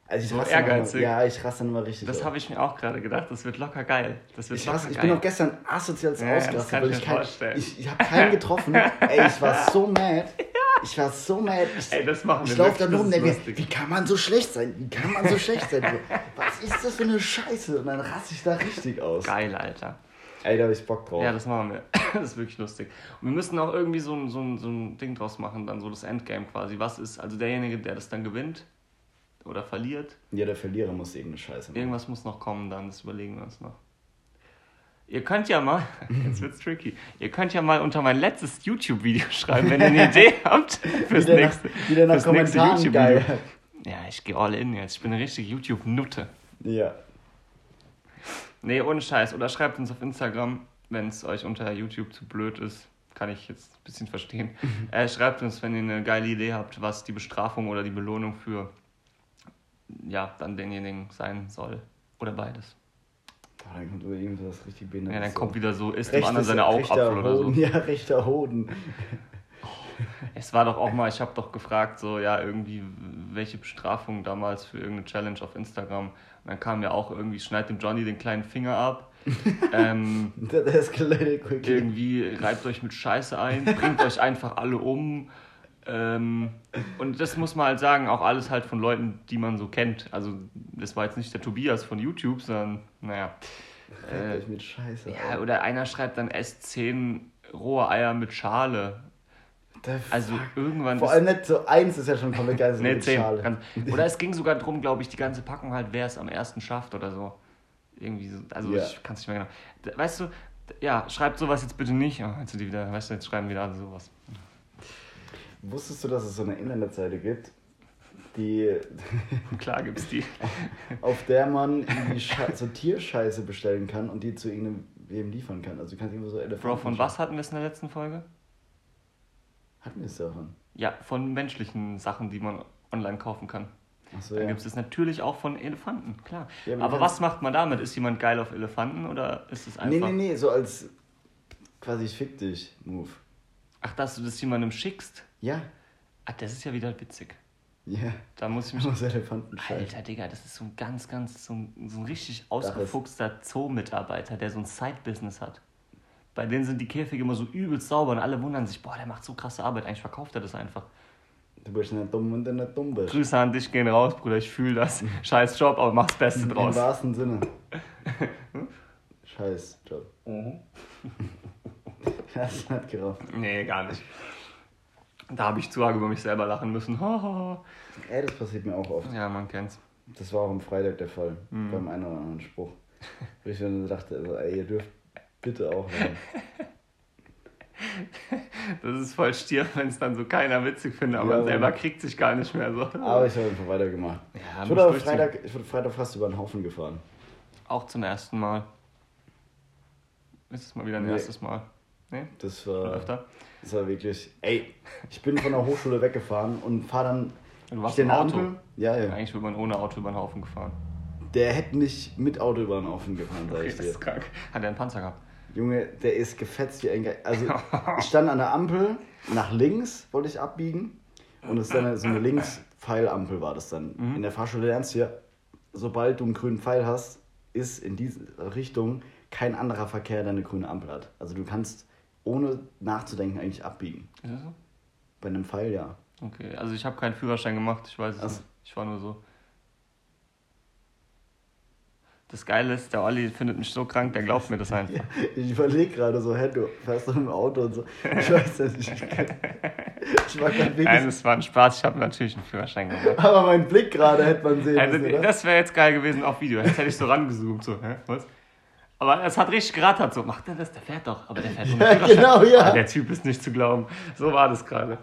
Also ich raste ehrgeizig. Immer, ja, ich raste dann immer richtig. Das habe ich mir auch gerade gedacht. Das wird locker geil. Das wird Ich, locker hasse, ich geil. bin auch gestern asozial Ja, ausgerastet, weil ich kein, ich, ich habe keinen getroffen. Ey, ich war so mad. Ich war so mad. Ich, Ey, das machen wir ich laufe dann rum und denke, wie kann man so schlecht sein? Wie kann man so schlecht sein? Was ist das für eine Scheiße? Und dann raste ich da richtig aus. Geil, Alter. Ey, da hab ich Bock drauf. Ja, das machen wir. Das ist wirklich lustig. Und wir müssen auch irgendwie so ein, so, ein, so ein Ding draus machen, dann so das Endgame quasi. Was ist, also derjenige, der das dann gewinnt oder verliert, Ja, der Verlierer muss irgendeine Scheiße machen. irgendwas muss noch kommen, dann das überlegen wir uns noch. Ihr könnt ja mal, jetzt wird's tricky, ihr könnt ja mal unter mein letztes YouTube-Video schreiben, wenn ihr eine Idee habt fürs Wieder nach- nächste, wieder nach fürs nächste YouTube-Video. Ja, ich gehe all in jetzt. Ich bin eine richtige YouTube-Nutte. Ja. Nee, ohne Scheiß. Oder schreibt uns auf Instagram, wenn es euch unter YouTube zu blöd ist. Kann ich jetzt ein bisschen verstehen. äh, schreibt uns, wenn ihr eine geile Idee habt, was die Bestrafung oder die Belohnung für ja, dann denjenigen sein soll. Oder beides. Boah, dann kommt über irgendwas richtig behindert. Ja, dann kommt wieder so, isst dem anderen seine Augapfel oder so. Ja, rechter Hoden. Es war doch auch mal, ich habe doch gefragt, so, ja, irgendwie, welche Bestrafung damals für irgendeine Challenge auf Instagram. Und dann kam ja auch irgendwie, schneid dem Johnny den kleinen Finger ab. ähm, irgendwie reibt euch mit Scheiße ein, bringt euch einfach alle um. Ähm, und das muss man halt sagen, auch alles halt von Leuten, die man so kennt. Also, das war jetzt nicht der Tobias von YouTube, sondern, naja. Äh, euch mit Scheiße. ja, oder einer schreibt dann S10 rohe Eier mit Schale. Also, irgendwann Vor allem nicht so eins ist ja schon komplett geil. so Nee, mit 10. Schale. Oder es ging sogar darum, glaube ich, die ganze Packung halt, wer es am ersten schafft oder so. Irgendwie so. Also Ja. ich kann es nicht mehr genau. Weißt du, Ja, schreibt sowas jetzt bitte nicht. Oh, jetzt, die wieder, weißt du, jetzt schreiben wieder alle sowas. Wusstest du, dass es so eine Internetseite gibt, die, Klar gibt's die. auf der man so Tierscheiße bestellen kann und die zu irgendeinem liefern kann? Also du kannst irgendwo so Elefanten. Bro, von was hatten wir es in der letzten Folge? Hatten wir es davon? Ja, von menschlichen Sachen, die man online kaufen kann. Achso, Dann ja. gibt es natürlich auch von Elefanten, klar. Ja, aber was macht man damit? Ist jemand geil auf Elefanten oder ist es einfach. Nee, nee, nee, so als quasi ich fick dich Move. Ach, dass du das jemandem schickst? Ja, Ah, das ist ja wieder witzig. ja. Da muss ich mich. Muss. Alter, Digga, das ist so ein ganz, ganz, so ein, so ein richtig ausgefuchster Zoo-Mitarbeiter, der so ein Side-Business hat. Bei denen sind die Käfige immer so übelst sauber und alle wundern sich, boah, der macht so krasse Arbeit. Eigentlich verkauft er das einfach. Du bist nicht dumm und du nicht dumm bist. Grüße an dich gehen raus, Bruder. Ich fühle das. Scheiß Job, aber mach's Beste Im draus. wahrsten Sinne. Scheiß Job. Mhm. Hast du nicht gerafft. Nee, gar nicht. Da habe ich zu arg über mich selber lachen müssen. Ey, das passiert mir auch oft. ja, man kennt's. Das war auch am Freitag der Fall. Mhm. Beim einen oder anderen Spruch. Wo ich dann dachte, also, ey, ihr dürft bitte auch rein. Das ist voll stier, wenn es dann so keiner witzig findet, aber Ja, man selber kriegt sich gar nicht mehr so. Aber ich habe einfach weitergemacht. Ja, ich, wurde aber. Freitag, ich wurde Freitag fast über den Haufen gefahren. Auch zum ersten Mal. Ist es mal wieder ein Nee. erstes Mal? Nee? Das war, öfter? Das war wirklich. Ey, ich bin von der Hochschule weggefahren und fahre dann. Du warst im Auto. Ampel. Ja, ja. Eigentlich wird man ohne Auto über den Haufen gefahren. Der hätte nicht mit Auto über den Haufen gefahren, sag Okay, ich das dir. ist krank. Hat er einen Panzer gehabt? Junge, der ist gefetzt wie ein Ge Also, ich stand an der Ampel, nach links wollte ich abbiegen. Und es ist dann so eine Links-Pfeilampel war das dann. Mhm. In der Fahrschule lernst du ja, sobald du einen grünen Pfeil hast, ist in diese Richtung kein anderer Verkehr, der eine grüne Ampel hat. Also du kannst ohne nachzudenken eigentlich abbiegen. Ist das so? Bei einem Pfeil ja. Okay, also ich habe keinen Führerschein gemacht, ich weiß es Ach. nicht. Ich war nur so. Das Geile ist, der Olli findet mich so krank, der glaubt mir das einfach. Ich überlege gerade so, hä, du fährst doch im Auto und so. Ich weiß das nicht. Ich war kein Nein, Weg. es war ein Spaß, ich habe natürlich einen Führerschein gemacht. Aber mein Blick gerade hätte man sehen Also, müssen, oder? das wäre jetzt geil gewesen auf Video. Jetzt hätte ich so rangezoomt, so, hä, was? Aber es hat richtig gerattert, so, macht er das? Der fährt doch, aber der fährt ohne Führerschein. genau, ja. Ah, Der Typ ist nicht zu glauben. So war das gerade.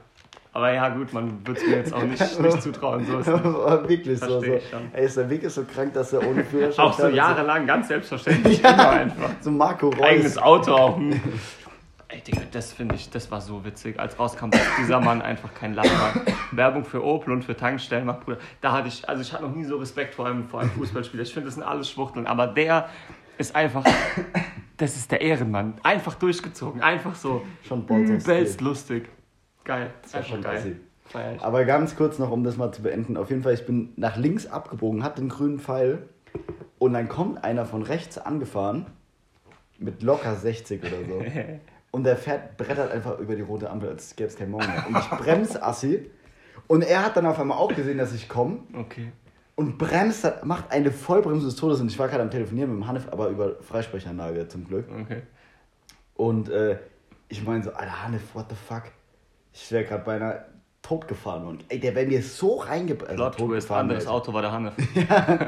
Aber ja, gut, man wird es mir jetzt auch nicht, nicht zutrauen. So ist wirklich so. so. Ey, ist der Weg ist so krank, dass er ohne Führerschein Auch so jahrelang, ganz selbstverständlich, Ja. immer einfach. So Marco Reus. Eigenes Auto auch. hm. Ey, Digga, das finde ich, das war so witzig. Als rauskam, dass dieser Mann einfach kein Lack war. Werbung für Opel und für Tankstellen macht, Bruder. Da hatte ich, also ich hatte noch nie so Respekt vor einem, vor einem Fußballspieler. Ich finde, das sind alles Schwuchteln. Aber der ist einfach, das ist der Ehrenmann. Einfach durchgezogen. Einfach so Schon übelst Steel. lustig. Geil. Das war schon geil. assi. Feier ich. Aber ganz kurz noch, um das mal zu beenden. Auf jeden Fall, ich bin nach links abgebogen, hatte den grünen Pfeil. Und dann kommt einer von rechts angefahren. Mit locker 60 oder so. Und der fährt, brettert einfach über die rote Ampel, als gäbe es keinen Morgen mehr. Und ich bremse assi. Und er hat dann auf einmal auch gesehen, dass ich komme. Okay. Und bremst, hat- macht eine Vollbremse des Todes. Und ich war gerade am Telefonieren mit dem Hanif, aber über Freisprechanlage zum Glück. Okay. Und äh, ich meine so, Alter Hanif, what the fuck? Ich wäre gerade beinahe tot gefahren. Und ey, der wäre mir so reingebracht. Plot Twist, anderes Auto war der Hanne.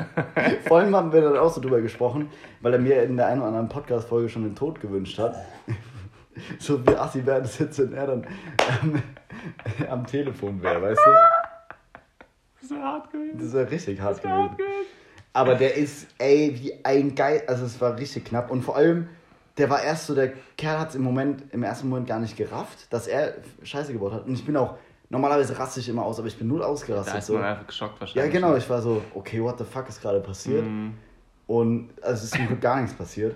Vor allem haben wir dann auch so drüber gesprochen, weil er mir in der einen oder anderen Podcast-Folge schon den Tod gewünscht hat. so wie Assi wäre das jetzt, wenn er dann ähm, am Telefon wäre, weißt du? Das wäre hart gewesen. Das wäre richtig hart Das wäre hart gewesen. gewesen. Aber der ist, ey, wie ein Geil. Also es war richtig knapp. Und vor allem, der war erst so, der Kerl hat es im Moment, im ersten Moment gar nicht gerafft, dass er Scheiße gebaut hat. Und ich bin auch, normalerweise raste ich immer aus, aber ich bin null Da ausgerastet. ist so. man einfach geschockt Ja, wahrscheinlich. genau, ich war so, okay, what the fuck ist gerade passiert? Mhm. Und also es ist zum Glück gar nichts passiert.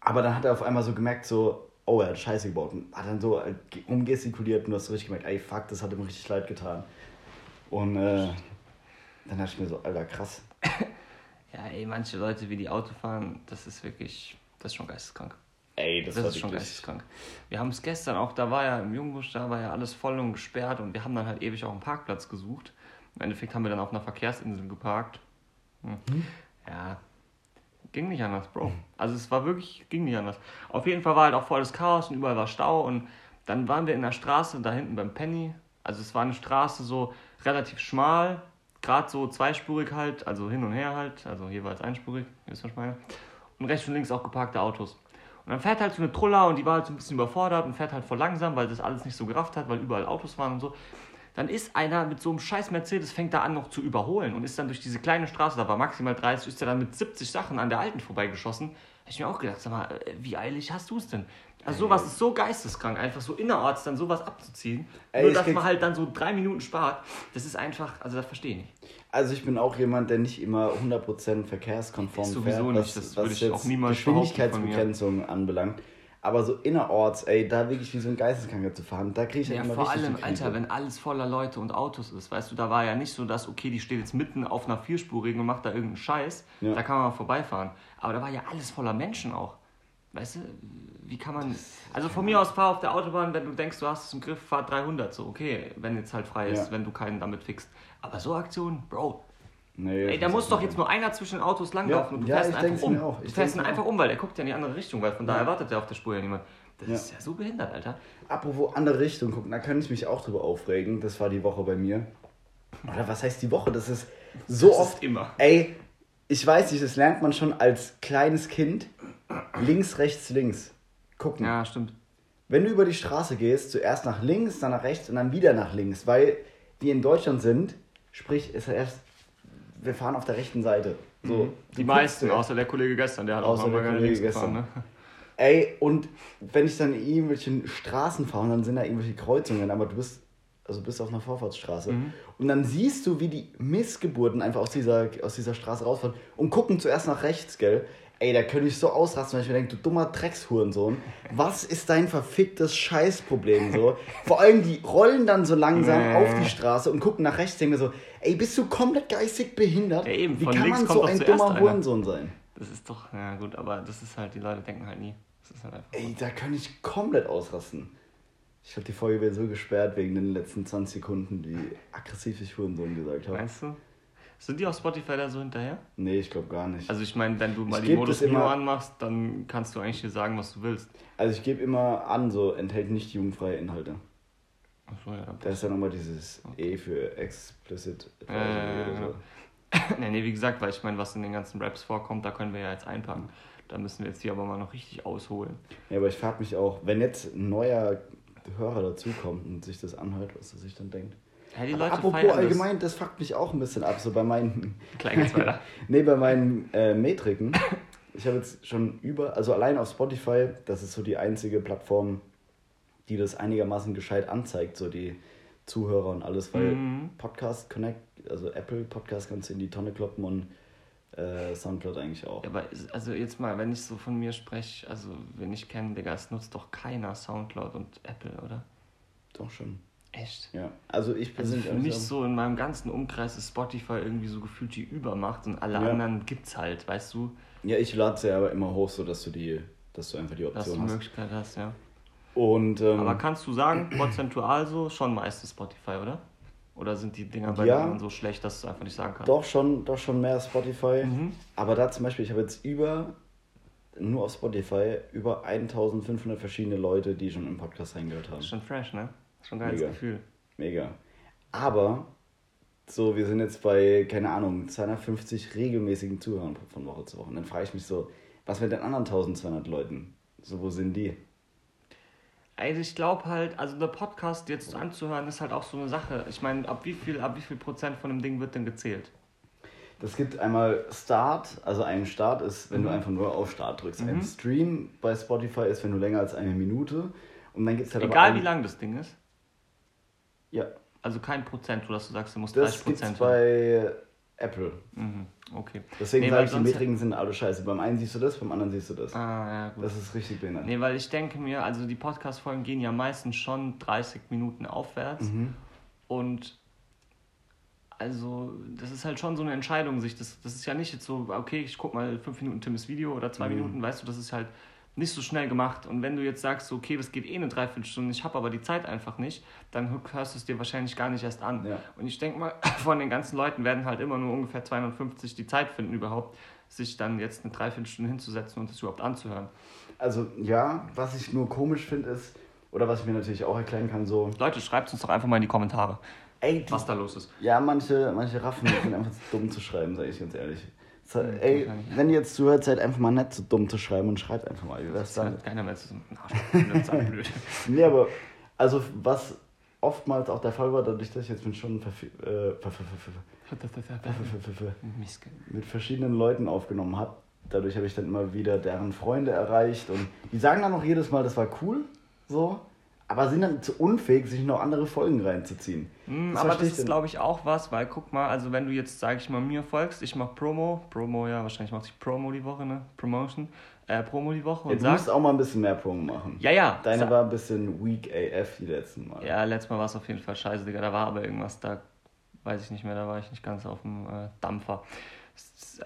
Aber dann hat er auf einmal so gemerkt, so, oh, er hat Scheiße gebaut. Und hat dann so äh, rumgestikuliert und du hast so richtig gemerkt, ey, fuck, das hat ihm richtig leid getan. Und äh, dann dachte ich mir so, Alter, krass. Ja, ey, manche Leute, wie die Auto fahren, das ist wirklich, das ist schon geisteskrank. Ey, Das, war ist schon geisteskrank. Wir haben es gestern auch, da war ja im Jungbusch, da war ja alles voll und gesperrt und wir haben dann halt ewig auch einen Parkplatz gesucht. Im Endeffekt haben wir dann auf einer Verkehrsinsel geparkt. Hm. Ja, ging nicht anders, Bro. Also es war wirklich, ging nicht anders. Auf jeden Fall war halt auch volles Chaos und überall war Stau und dann waren wir in der Straße da hinten beim Penny. Also es war eine Straße so relativ schmal, gerade so zweispurig halt, also hin und her halt, also jeweils einspurig, ihr wisst was ich meine. Und rechts und links auch geparkte Autos. Und dann fährt halt so eine Trulla und die war halt so ein bisschen überfordert und fährt halt voll langsam, weil das alles nicht so gerafft hat, weil überall Autos waren und so. Dann ist einer mit so einem scheiß Mercedes, fängt da an noch zu überholen und ist dann durch diese kleine Straße, da war maximal 30, ist er dann mit 70 Sachen an der alten vorbeigeschossen. Hab ich mir auch gedacht, sag mal, äh, wie eilig hast du es denn? Also sowas ist so geisteskrank, einfach so innerorts dann sowas abzuziehen. Ey, Nur, dass krieg- man halt dann so drei Minuten spart. Das ist einfach, also das verstehe ich nicht. Also ich bin auch jemand, der nicht immer 100% verkehrskonform Ich sowieso fährt, nicht, das würde ich auch niemals Geschwindigkeitsbegrenzung anbelangt. Aber so innerorts, ey, da wirklich wie so ein Geisteskranker zu fahren, da kriege ich Ja, immer vor richtig allem. Alter, wenn alles voller Leute und Autos ist, weißt du, da war ja nicht so, dass, okay, die steht jetzt mitten auf einer vierspurigen und macht da irgendeinen Scheiß, Ja. da kann man mal vorbeifahren. Aber da war ja alles voller Menschen auch. Weißt du, wie kann man. Also von mir aus fahr auf der Autobahn, wenn du denkst, du hast es im Griff, fahr 300, so, okay, wenn jetzt halt frei ist, Ja. wenn du keinen damit fixst. Aber so Aktionen, Bro, Nee, ey, da muss auch doch jetzt nur einer zwischen den Autos langlaufen Ja, und du ja, fährst ich ihn einfach um. mir auch. Du Ich fährst ihn einfach um, weil der guckt ja in die andere Richtung, weil von da Ja. erwartet er auf der Spur ja niemand. Das Ja. ist ja so behindert, Alter. Apropos andere Richtung gucken, da könnte ich mich auch drüber aufregen. Das war die Woche bei mir. Oder was heißt die Woche? Das ist so Das ist oft. immer. Ey, ich weiß nicht, das lernt man schon als kleines Kind. Links, rechts, links. Gucken. Ja, stimmt. Wenn du über die Straße gehst, zuerst nach links, dann nach rechts und dann wieder nach links, weil wir in Deutschland sind, sprich, ist erst, wir fahren auf der rechten Seite. So, Mhm. Die meisten, außer der Kollege gestern, der hat Außer auch mal der Kollege links gefahren. Ne? Ey, und wenn ich dann in irgendwelchen Straßen fahre und dann sind da irgendwelche Kreuzungen, aber du bist, also bist auf einer Vorfahrtsstraße. Mhm. Und dann siehst du, wie die Missgeburten einfach aus dieser, aus dieser Straße rausfahren und gucken zuerst nach rechts, gell? Ey, da könnte ich so ausrasten, weil ich mir denke, du dummer Dreckshurensohn, was ist dein verficktes Scheißproblem so? Vor allem, die rollen dann so langsam auf die Straße und gucken nach rechts, denken mir so, ey, bist du komplett geistig behindert? Ja, eben, Wie von kann man so ein dummer. Hurensohn sein? Das ist doch, ja gut, aber das ist halt, die Leute denken halt nie. Das ist halt einfach. Ey, da könnte ich komplett ausrasten. Ich glaube, die Folge wäre so gesperrt wegen den letzten 20 Sekunden, wie aggressiv ich Hurensohn gesagt habe. Meinst du? Sind die auf Spotify da so hinterher? Nee, ich glaube gar nicht. Also ich meine, wenn du mal Ich die Modus Mio immer- anmachst, dann kannst du eigentlich hier sagen, was du willst. Also ich gebe immer an, so enthält nicht jugendfreie Inhalte. Achso, ja. Da ist ja nochmal dieses E für explicit ja, oder so. nee, nee, wie gesagt, weil ich meine, was in den ganzen Raps vorkommt, da können wir ja jetzt einpacken. Da müssen wir jetzt hier aber mal noch richtig ausholen. Ja, aber ich frage mich auch, wenn jetzt ein neuer Hörer dazukommt und sich das anhört, was er sich dann denkt. Ja, die Leute apropos allgemein, das fuckt mich auch ein bisschen ab, so bei meinen das. Klein geht's weiter. Nee, bei meinen äh, Metriken. Ich habe jetzt schon über, also allein auf Spotify, das ist so die einzige Plattform, die das einigermaßen gescheit anzeigt, so die Zuhörer und alles, weil Mhm. Podcast Connect, also Apple Podcast kannst du in die Tonne kloppen und äh, Soundcloud eigentlich auch. Ja, aber also jetzt mal, wenn ich so von mir spreche, also wenn ich kenne, Digga, es nutzt doch keiner Soundcloud und Apple, oder? Doch schon. Echt? Ja. Also ich Also persönlich für auch mich so in meinem ganzen Umkreis ist Spotify irgendwie so gefühlt die Übermacht und alle Ja. anderen gibt's halt, weißt du, Ja, ich lade sie aber immer hoch, so dass du die, dass du einfach die dass du Option hast. Möglichkeit hast, ja. Und ähm, Aber kannst du sagen, prozentual so, schon meistens Spotify, oder? Oder sind die Dinger bei Ja. den anderen so schlecht, dass du es einfach nicht sagen kannst? Doch schon, doch schon mehr Spotify. Mhm. Aber da zum Beispiel, ich habe jetzt über, nur auf Spotify, über 1500 verschiedene Leute, die schon im Podcast reingehört haben. Ist schon fresh, ne? Ist schon ein geiles Mega. Gefühl. Mega. Aber, so, wir sind jetzt bei, keine Ahnung, 250 regelmäßigen Zuhörern von Woche zu Woche. Und dann frage ich mich so, was mit den anderen 1200 Leuten? So, wo sind die? Also ich glaube halt, also der Podcast jetzt anzuhören ist halt auch so eine Sache. Ich meine, ab wie viel, ab wie viel Prozent von dem Ding wird denn gezählt? Das gibt einmal Start, also ein Start ist, wenn du Mhm. einfach nur auf Start drückst. Mhm. Ein Stream bei Spotify ist, wenn du länger als eine Minute. Und dann gibt es halt Egal wie lang das Ding ist. Ja, Also kein Prozent, dass du sagst, du musst das 30 gibt's Prozent. bei Apple. Mhm. Okay. Deswegen Nee, sage ich, die Metriken sind alle scheiße. Beim einen siehst du das, beim anderen siehst du das. Ah, ja, gut. Das ist richtig behindert. Nee, weil ich denke mir, also die Podcast-Folgen gehen ja meistens schon 30 Minuten aufwärts. Mhm. Und also, das ist halt schon so eine Entscheidung, sich das, das ist ja nicht jetzt so, okay, ich guck mal fünf Minuten Timmes Video oder zwei Mhm. Minuten, weißt du, das ist halt nicht so schnell gemacht. Und wenn du jetzt sagst, okay, das geht eh eine Dreiviertelstunde, ich habe aber die Zeit einfach nicht, dann hörst du es dir wahrscheinlich gar nicht erst an. Ja. Und ich denke mal, von den ganzen Leuten werden halt immer nur ungefähr 250 die Zeit finden überhaupt, sich dann jetzt eine Dreiviertelstunde hinzusetzen und das überhaupt anzuhören. Also ja, was ich nur komisch finde ist, oder was ich mir natürlich auch erklären kann, so, Leute, schreibt uns doch einfach mal in die Kommentare, ey, was da los ist. ja, manche, manche Raffen sind einfach dumm zu schreiben, sage ich ganz ehrlich. So, ey, wenn ihr jetzt zuhört, seid einfach mal nett, so dumm zu schreiben und schreibt einfach mal. Wie wär's dann? Ja, keiner weiß, das ist blöd. nee, aber also was oftmals auch der Fall war, dadurch, dass ich jetzt mit schon mit verschiedenen Leuten aufgenommen habe, dadurch habe ich dann immer wieder deren Freunde erreicht und die sagen dann auch jedes Mal, das war cool, so aber sind dann zu unfähig, sich noch andere Folgen reinzuziehen. Mm, Das aber das ich ist, glaube ich, auch was, weil guck mal, also wenn du jetzt, sage ich mal, mir folgst, ich mache Promo, Promo, ja, wahrscheinlich macht sich Promo die Woche, ne? Promotion, äh, Promo die Woche und du musst sagst, auch mal ein bisschen mehr Promo machen. ja, ja, Deine war ein bisschen weak AF die letzten Mal. ja, letztes Mal war es auf jeden Fall scheiße, Digga, da war aber irgendwas, da weiß ich nicht mehr, da war ich nicht ganz auf dem äh, Dampfer.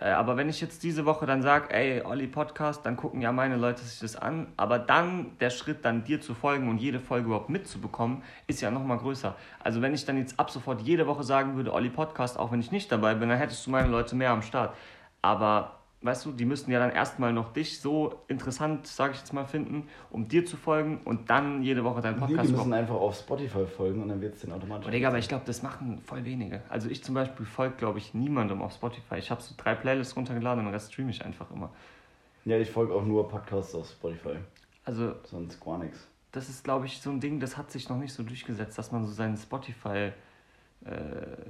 Äh, Aber wenn ich jetzt diese Woche dann sage, ey, Olli Podcast, dann gucken ja meine Leute sich das an. Aber dann der Schritt, dann dir zu folgen und jede Folge überhaupt mitzubekommen, ist ja nochmal größer. Also wenn ich dann jetzt ab sofort jede Woche sagen würde, Olli Podcast, auch wenn ich nicht dabei bin, dann hättest du meine Leute mehr am Start. Aber weißt du, die müssten ja dann erstmal noch dich so interessant, sage ich jetzt mal, finden, um dir zu folgen und dann jede Woche deinen Nee, Podcast die überhaupt müssen einfach auf Spotify folgen und dann wird es den automatisch. Oh, Digga, aber ich glaube, das machen voll wenige. Also ich zum Beispiel folge, glaube ich, niemandem auf Spotify. Ich habe so drei Playlists runtergeladen und den Rest streame ich einfach immer. Ja, ich folge auch nur Podcasts auf Spotify, Also sonst gar nichts. das ist, glaube ich, so ein Ding, das hat sich noch nicht so durchgesetzt, dass man so seinen Spotify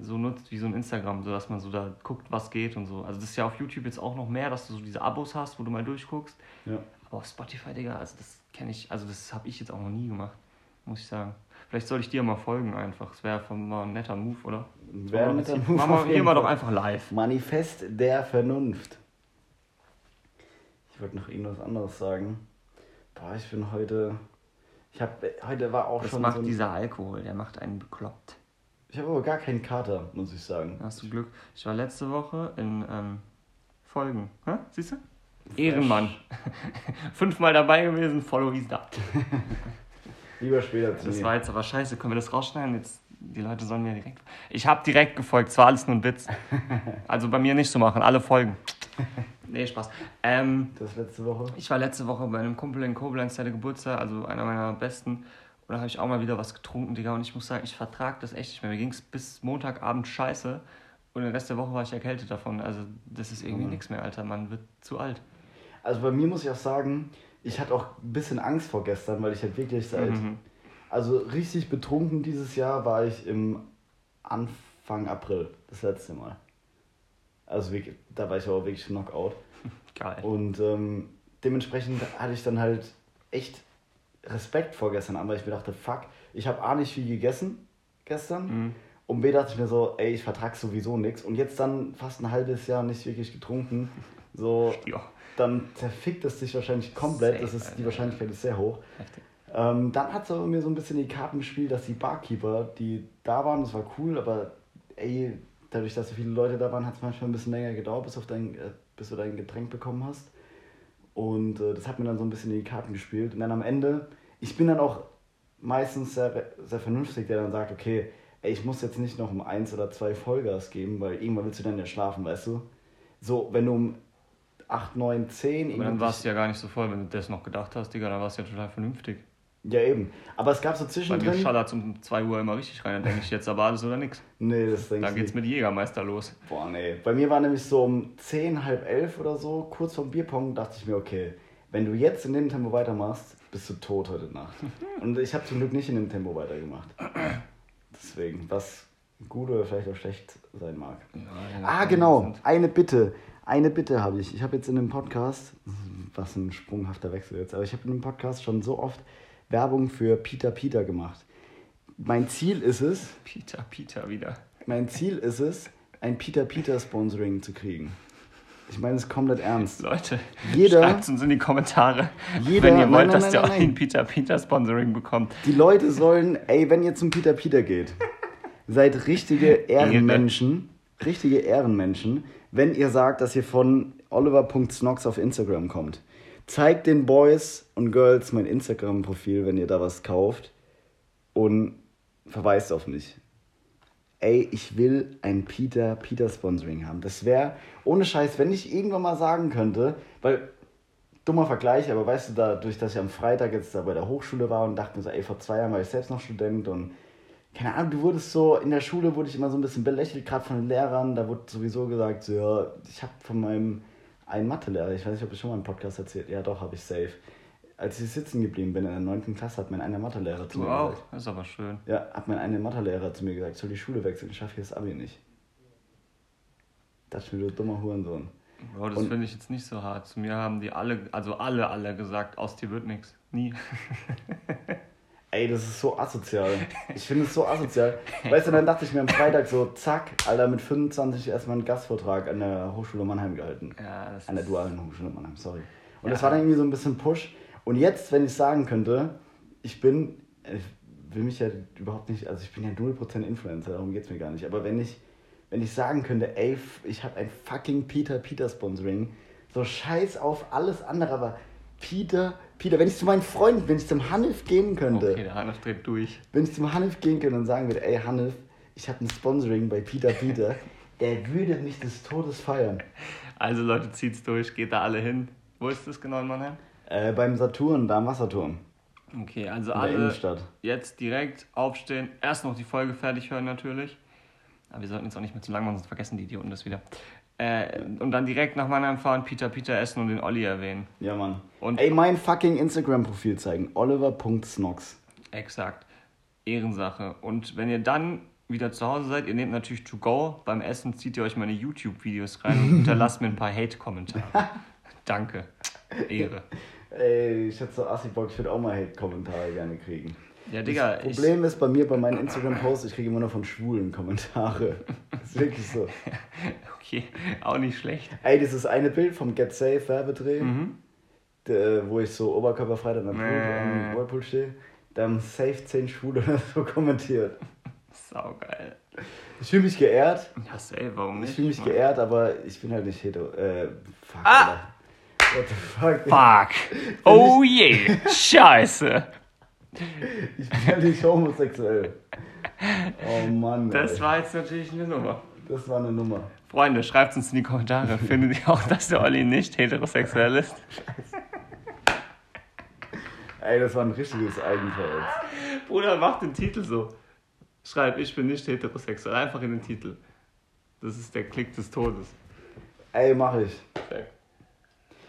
so nutzt wie so ein Instagram, so dass man so da guckt, was geht und so. Also das ist ja auf YouTube jetzt auch noch mehr, dass du so diese Abos hast, wo du mal durchguckst. Ja. Aber auf Spotify, Digga, also das kenne ich, also das habe ich jetzt auch noch nie gemacht, muss ich sagen. Vielleicht soll ich dir mal folgen einfach. Das wäre mal ein netter Move, oder? Wir der jetzt- Move machen auf wir wir doch einfach live. Manifest der Vernunft. Ich wollte noch irgendwas anderes sagen. Boah, ich bin heute. Ich habe heute war auch Das schon. macht so ein, dieser Alkohol, der macht einen bekloppt. Ich habe aber gar keinen Kater, muss ich sagen. Hast du Glück. Ich war letzte Woche in ähm, Folgen. Hä? Siehst du? Ehrenmann. Fünfmal dabei gewesen, follow hieß da. Lieber später zu Das war jetzt aber scheiße. Können wir das rausschneiden? Jetzt, die Leute sollen mir direkt. Ich habe direkt gefolgt, es war alles nur ein Witz. Also bei mir nicht so machen, alle folgen. Nee, Spaß. Ähm, Das letzte Woche. Ich war letzte Woche bei einem Kumpel in Koblenz, der hatte Geburtstag, also einer meiner besten. Und da habe ich auch mal wieder was getrunken, Digga. Und ich muss sagen, ich vertrage das echt nicht mehr. Mir ging es bis Montagabend scheiße. Und den Rest der Woche war ich erkältet davon. Also das ist irgendwie Mhm. nichts mehr, Alter. Man wird zu alt. Also bei mir muss ich auch sagen, ich hatte auch ein bisschen Angst vor gestern, weil ich halt wirklich seit. Mhm. Also richtig betrunken dieses Jahr war ich im Anfang April, das letzte Mal. Also wirklich, da war ich aber wirklich Knockout. Geil. Und ähm, dementsprechend hatte ich dann halt echt Respekt vor gestern an, weil ich mir dachte, fuck, ich habe A nicht viel gegessen gestern. Mhm. Und B dachte ich mir so, ey, ich vertrag sowieso nichts. Und jetzt dann fast ein halbes Jahr nicht wirklich getrunken. So, Ja, dann zerfickt es sich wahrscheinlich komplett. Safe, das ist, die. Wahrscheinlichkeit ist sehr hoch. Ähm, dann hat es aber mir so ein bisschen die Karten gespielt, dass die Barkeeper, die da waren, das war cool, aber ey, dadurch, dass so viele Leute da waren, hat es manchmal ein bisschen länger gedauert, bis, auf dein, äh, bis du dein Getränk bekommen hast. Und äh, das hat mir dann so ein bisschen in die Karten gespielt. Und dann am Ende, ich bin dann auch meistens sehr, sehr vernünftig, der dann sagt, okay, ey, ich muss jetzt nicht noch um eins oder zwei Vollgas geben, weil irgendwann willst du dann ja schlafen, weißt du? So, wenn du um 8, 9, 10... Aber dann warst du ja gar nicht so voll, wenn du das noch gedacht hast, Digga. Dann warst du ja total vernünftig. Ja, eben. Aber es gab so Bei mir zwischendrin... schallert um 2 Uhr immer richtig rein. Dann denke ich jetzt aber alles oder nichts. Nee, das denkst du geht's nicht. mit Jägermeister los. Boah, nee. Bei mir war nämlich so um 10, halb elf oder so, kurz vorm Bierpong, dachte ich mir, okay, wenn du jetzt in dem Tempo weitermachst, bist du tot heute Nacht. Und ich habe zum Glück nicht in dem Tempo weitergemacht. Deswegen, was gut oder vielleicht auch schlecht sein mag. Ah, genau. Eine Bitte. Eine Bitte habe ich. Ich habe jetzt in dem Podcast, was ein sprunghafter Wechsel jetzt, aber ich habe in dem Podcast schon so oft Werbung für Peter Peter gemacht. Mein Ziel ist es, Peter, Peter wieder. mein Ziel ist es, ein Peter Peter Sponsoring zu kriegen. Ich meine es komplett ernst. Leute, Jeder- schreibt uns in die Kommentare, Jeder- wenn ihr wollt, nein, dass nein, der nein, auch ein Peter Peter Sponsoring bekommt. Die Leute sollen, ey, wenn ihr zum Peter Peter geht, seid richtige Ehrenmenschen, richtige Ehrenmenschen, wenn ihr sagt, dass ihr von oliver.snox auf Instagram kommt. Zeigt den Boys und Girls mein Instagram-Profil, wenn ihr da was kauft und verweist auf mich. Ey, ich will ein Peter Peter Sponsoring haben. Das wäre ohne Scheiß, wenn ich irgendwann mal sagen könnte, weil dummer Vergleich, aber weißt du, dadurch, dass ich am Freitag jetzt da bei der Hochschule war und dachte mir so, ey, vor zwei Jahren war ich selbst noch Student und keine Ahnung, du wurdest so, in der Schule wurde ich immer so ein bisschen belächelt, gerade von den Lehrern. Da wurde sowieso gesagt, so, ja, ich habe von meinem einen Mathelehrer, ich weiß nicht, ob ich schon mal im Podcast erzählt, ja doch, habe ich safe. Als ich sitzen geblieben bin in der 9. Klasse, hat mein einer Mathelehrer zu mir auch? gesagt. Das ist aber schön. Ja, hat mein einer Mathelehrer zu mir gesagt, ich soll die Schule wechseln, ich schaffe hier das Abi nicht. Das ist mir, du dummer Hurensohn. Bro, das finde ich jetzt nicht so hart. Zu mir haben die alle, also alle, alle gesagt, aus dir wird nichts. Nie. Ey, das ist so asozial. Ich finde es so asozial. Weißt du, dann dachte ich mir am Freitag so, zack, Alter, mit 25 erstmal einen Gastvortrag an der Hochschule Mannheim gehalten. Ja, das An der dualen Hochschule Mannheim, sorry. Und Ja. das war dann irgendwie so ein bisschen Push. Und jetzt, wenn ich sagen könnte, ich bin, ich will mich ja überhaupt nicht, also ich bin ja 0% Influencer, darum geht es mir gar nicht. Aber wenn ich, wenn ich sagen könnte, ey, ich habe ein fucking Peter Peter Sponsoring, so scheiß auf alles andere, aber Peter, Peter, wenn ich zu meinen Freunden, wenn ich zum Hanif gehen könnte, Okay, der Hannes dreht durch. wenn ich zum Hanif gehen könnte und sagen würde, ey Hanif, ich habe ein Sponsoring bei Peter Peter, der würde mich des Todes feiern. Also Leute, zieht's durch, geht da alle hin. Wo ist das genau in Mannheim? Äh, beim Saturn, da am Wasserturm. Okay, also In alle Innenstadt. jetzt direkt aufstehen, erst noch die Folge fertig hören natürlich. Aber wir sollten jetzt auch nicht mehr zu lang machen, sonst vergessen die Idioten das wieder. Äh, und dann direkt nach Mannheim fahren, Peter Peter essen und den Olli erwähnen. Ja, Mann. Und- Ey, mein fucking Instagram-Profil zeigen. Oliver.snox. Exakt. Ehrensache. Und wenn ihr dann wieder zu Hause seid, ihr nehmt natürlich to go. Beim Essen zieht ihr euch meine YouTube-Videos rein und hinterlasst mir ein paar Hate-Kommentare. Danke. Ehre. Ey, ich hätte so assi Bock, ich würde auch mal Hate-Kommentare gerne kriegen. Ja, Digga, das Problem ist bei mir, bei meinen Instagram-Posts, ich kriege immer nur von Schwulen Kommentare. Das ist wirklich so. okay, auch nicht schlecht. Ey, dieses eine Bild vom Get Safe Werbedreh, Mhm. der, wo ich so oberkörperfrei dann am, Pool, am Whirlpool stehe, da haben safe 10 Schwule oder so kommentiert. Saugeil. Ich fühle mich geehrt. Ja, safe, warum nicht? Ich fühle mich Mann? geehrt, aber ich bin halt nicht hetero. Äh, fuck, Ah! Alter. What the fuck? Fuck. Oh je. Scheiße. Ich bin ja nicht homosexuell. Oh Mann. Das ey. war jetzt natürlich eine Nummer. das war eine Nummer. Freunde, schreibt uns in die Kommentare. Findet ihr auch, dass der Olli nicht heterosexuell ist? Ey, das war ein richtiges Eigentor jetzt. Bruder, mach den Titel so. Schreib, ich bin nicht heterosexuell. Einfach in den Titel. Das ist der Klick des Todes. Ey, mach ich.